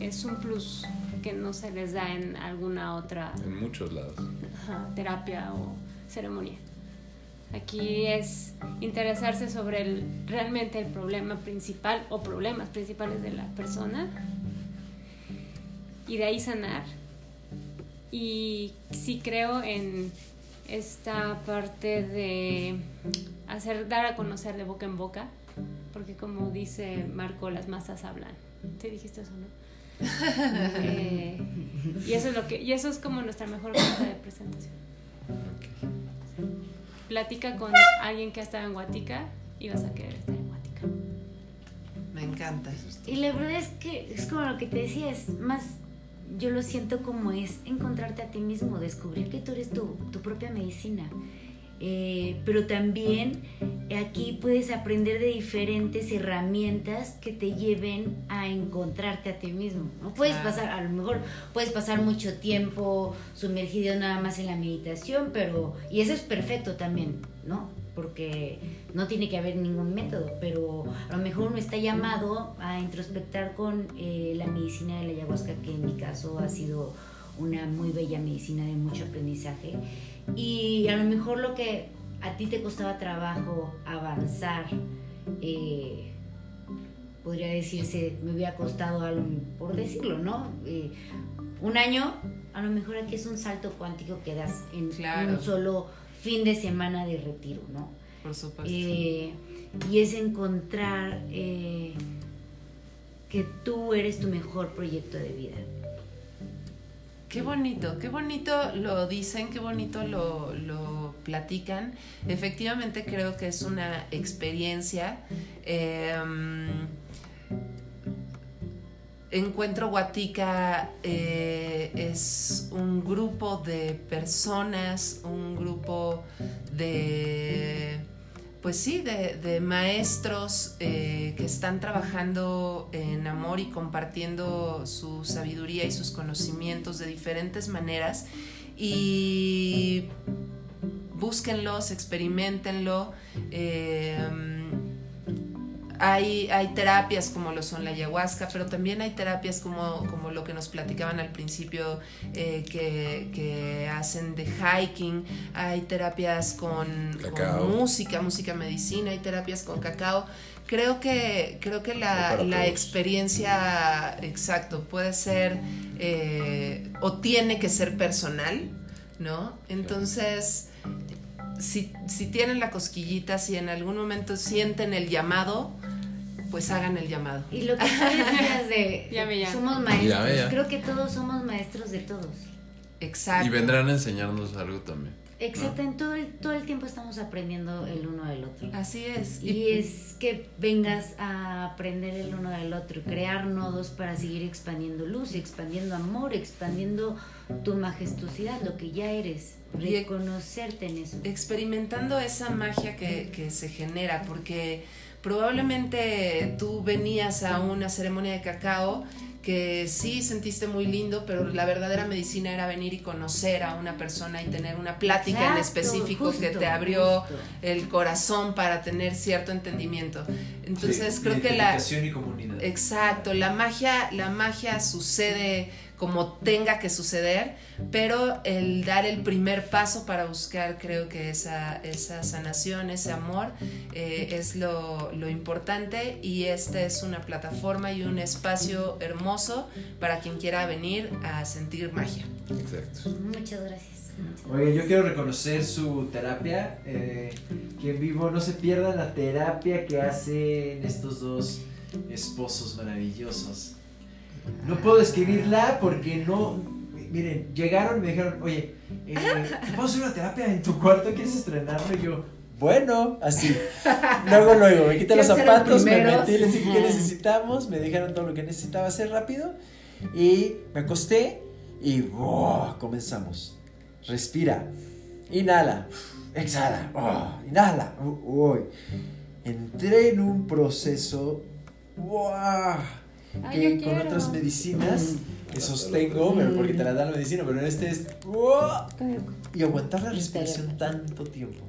es un plus que no se les da en alguna otra En muchos lados. ajá, terapia o ceremonia. Aquí es interesarse sobre el, realmente el problema principal o problemas principales de la persona y de ahí sanar. Y sí creo en esta parte de hacer, dar a conocer de boca en boca, porque como dice Marco, las masas hablan. ¿Te dijiste eso, no? (laughs) Eh, y eso es lo que y eso es como nuestra mejor carta de presentación platica con alguien que ha estado en Guatica y vas a querer estar en Guatica Me encanta. Y la verdad es que es como lo que te decía, es más, yo lo siento como es encontrarte a ti mismo, descubrir que tú eres tu, tu propia medicina. Eh, pero también aquí puedes aprender de diferentes herramientas que te lleven a encontrarte a ti mismo. No puedes Claro. pasar, a lo mejor puedes pasar mucho tiempo sumergido nada más en la meditación, pero y eso es perfecto también, ¿no? Porque no tiene que haber ningún método, pero a lo mejor uno está llamado a introspectar con eh, la medicina de la ayahuasca, que en mi caso ha sido una muy bella medicina de mucho aprendizaje. Y a lo mejor lo que a ti te costaba trabajo avanzar, eh, podría decirse, me hubiera costado, algo, por decirlo, ¿no? Eh, un año, a lo mejor aquí es un salto cuántico que das en Claro. un solo fin de semana de retiro, ¿no? Por supuesto. Eh, y es encontrar eh, que tú eres tu mejor proyecto de vida. Qué bonito, qué bonito lo dicen, qué bonito lo, lo platican. Efectivamente creo que es una experiencia. eh, Encuentro Guatica eh, es un grupo de personas, un grupo de, pues sí, de, maestros eh, que están trabajando en amor y compartiendo su sabiduría y sus conocimientos de diferentes maneras. Y búsquenlos, experimentenlo. eh, hay, hay terapias como lo son la ayahuasca, pero también hay terapias como, como lo que nos platicaban al principio que, que, hacen de hiking, hay terapias con, con, música, música medicina, hay terapias con cacao. Creo que, creo que la, la experiencia, exacto, puede ser eh, o tiene que ser personal, ¿no? Entonces, si, si tienen la cosquillita, si en algún momento sienten el llamado, pues hagan el llamado. Y lo que tú decías de (laughs) ya me, ya. somos maestros, ya, ya. creo que todos somos maestros de todos. Exacto. Y vendrán a enseñarnos algo también. Exacto, ¿no? en todo el, todo el tiempo estamos aprendiendo el uno del otro. Así es. Y, y es que vengas a aprender el uno del otro, crear nodos para seguir expandiendo luz, expandiendo amor, expandiendo tu majestuosidad, lo que ya eres, reconocerte en eso. Experimentando esa magia que, que se genera, porque probablemente tú venías a una ceremonia de cacao que sí sentiste muy lindo, pero la verdadera medicina era venir y conocer a una persona y tener una plática Exacto, en específico justo, que te abrió justo. el corazón para tener cierto entendimiento. Entonces Sí, creo que la y comunidad. Exacto, la magia, la magia sucede como tenga que suceder, pero el dar el primer paso para buscar creo que esa, esa sanación, ese amor eh, es lo, lo, importante y esta es una plataforma y un espacio hermoso para quien quiera venir a sentir magia. Exacto. Muchas gracias. Oye, yo quiero reconocer su terapia. Eh, que en vivo no se pierdan la terapia que hacen estos dos esposos maravillosos. No puedo escribirla porque no. Miren, llegaron y me dijeron, oye, eh, ¿te puedo hacer una terapia en tu cuarto? ¿Quieres estrenarlo? Y yo, bueno, así. (laughs) Luego, luego, me quité los ¿Quieren ser los zapatos, me metí, les dije qué necesitamos, me dijeron todo lo que necesitaba hacer rápido y me acosté y comenzamos. Respira, inhala, exhala, ¡buah! inhala. uy. Entré en un proceso ¡buah! Ay, que yo con quiero. otras medicinas que sostengo, pero porque te la da la medicina, pero en este es ¡buah! y aguantar la respiración tanto tiempo.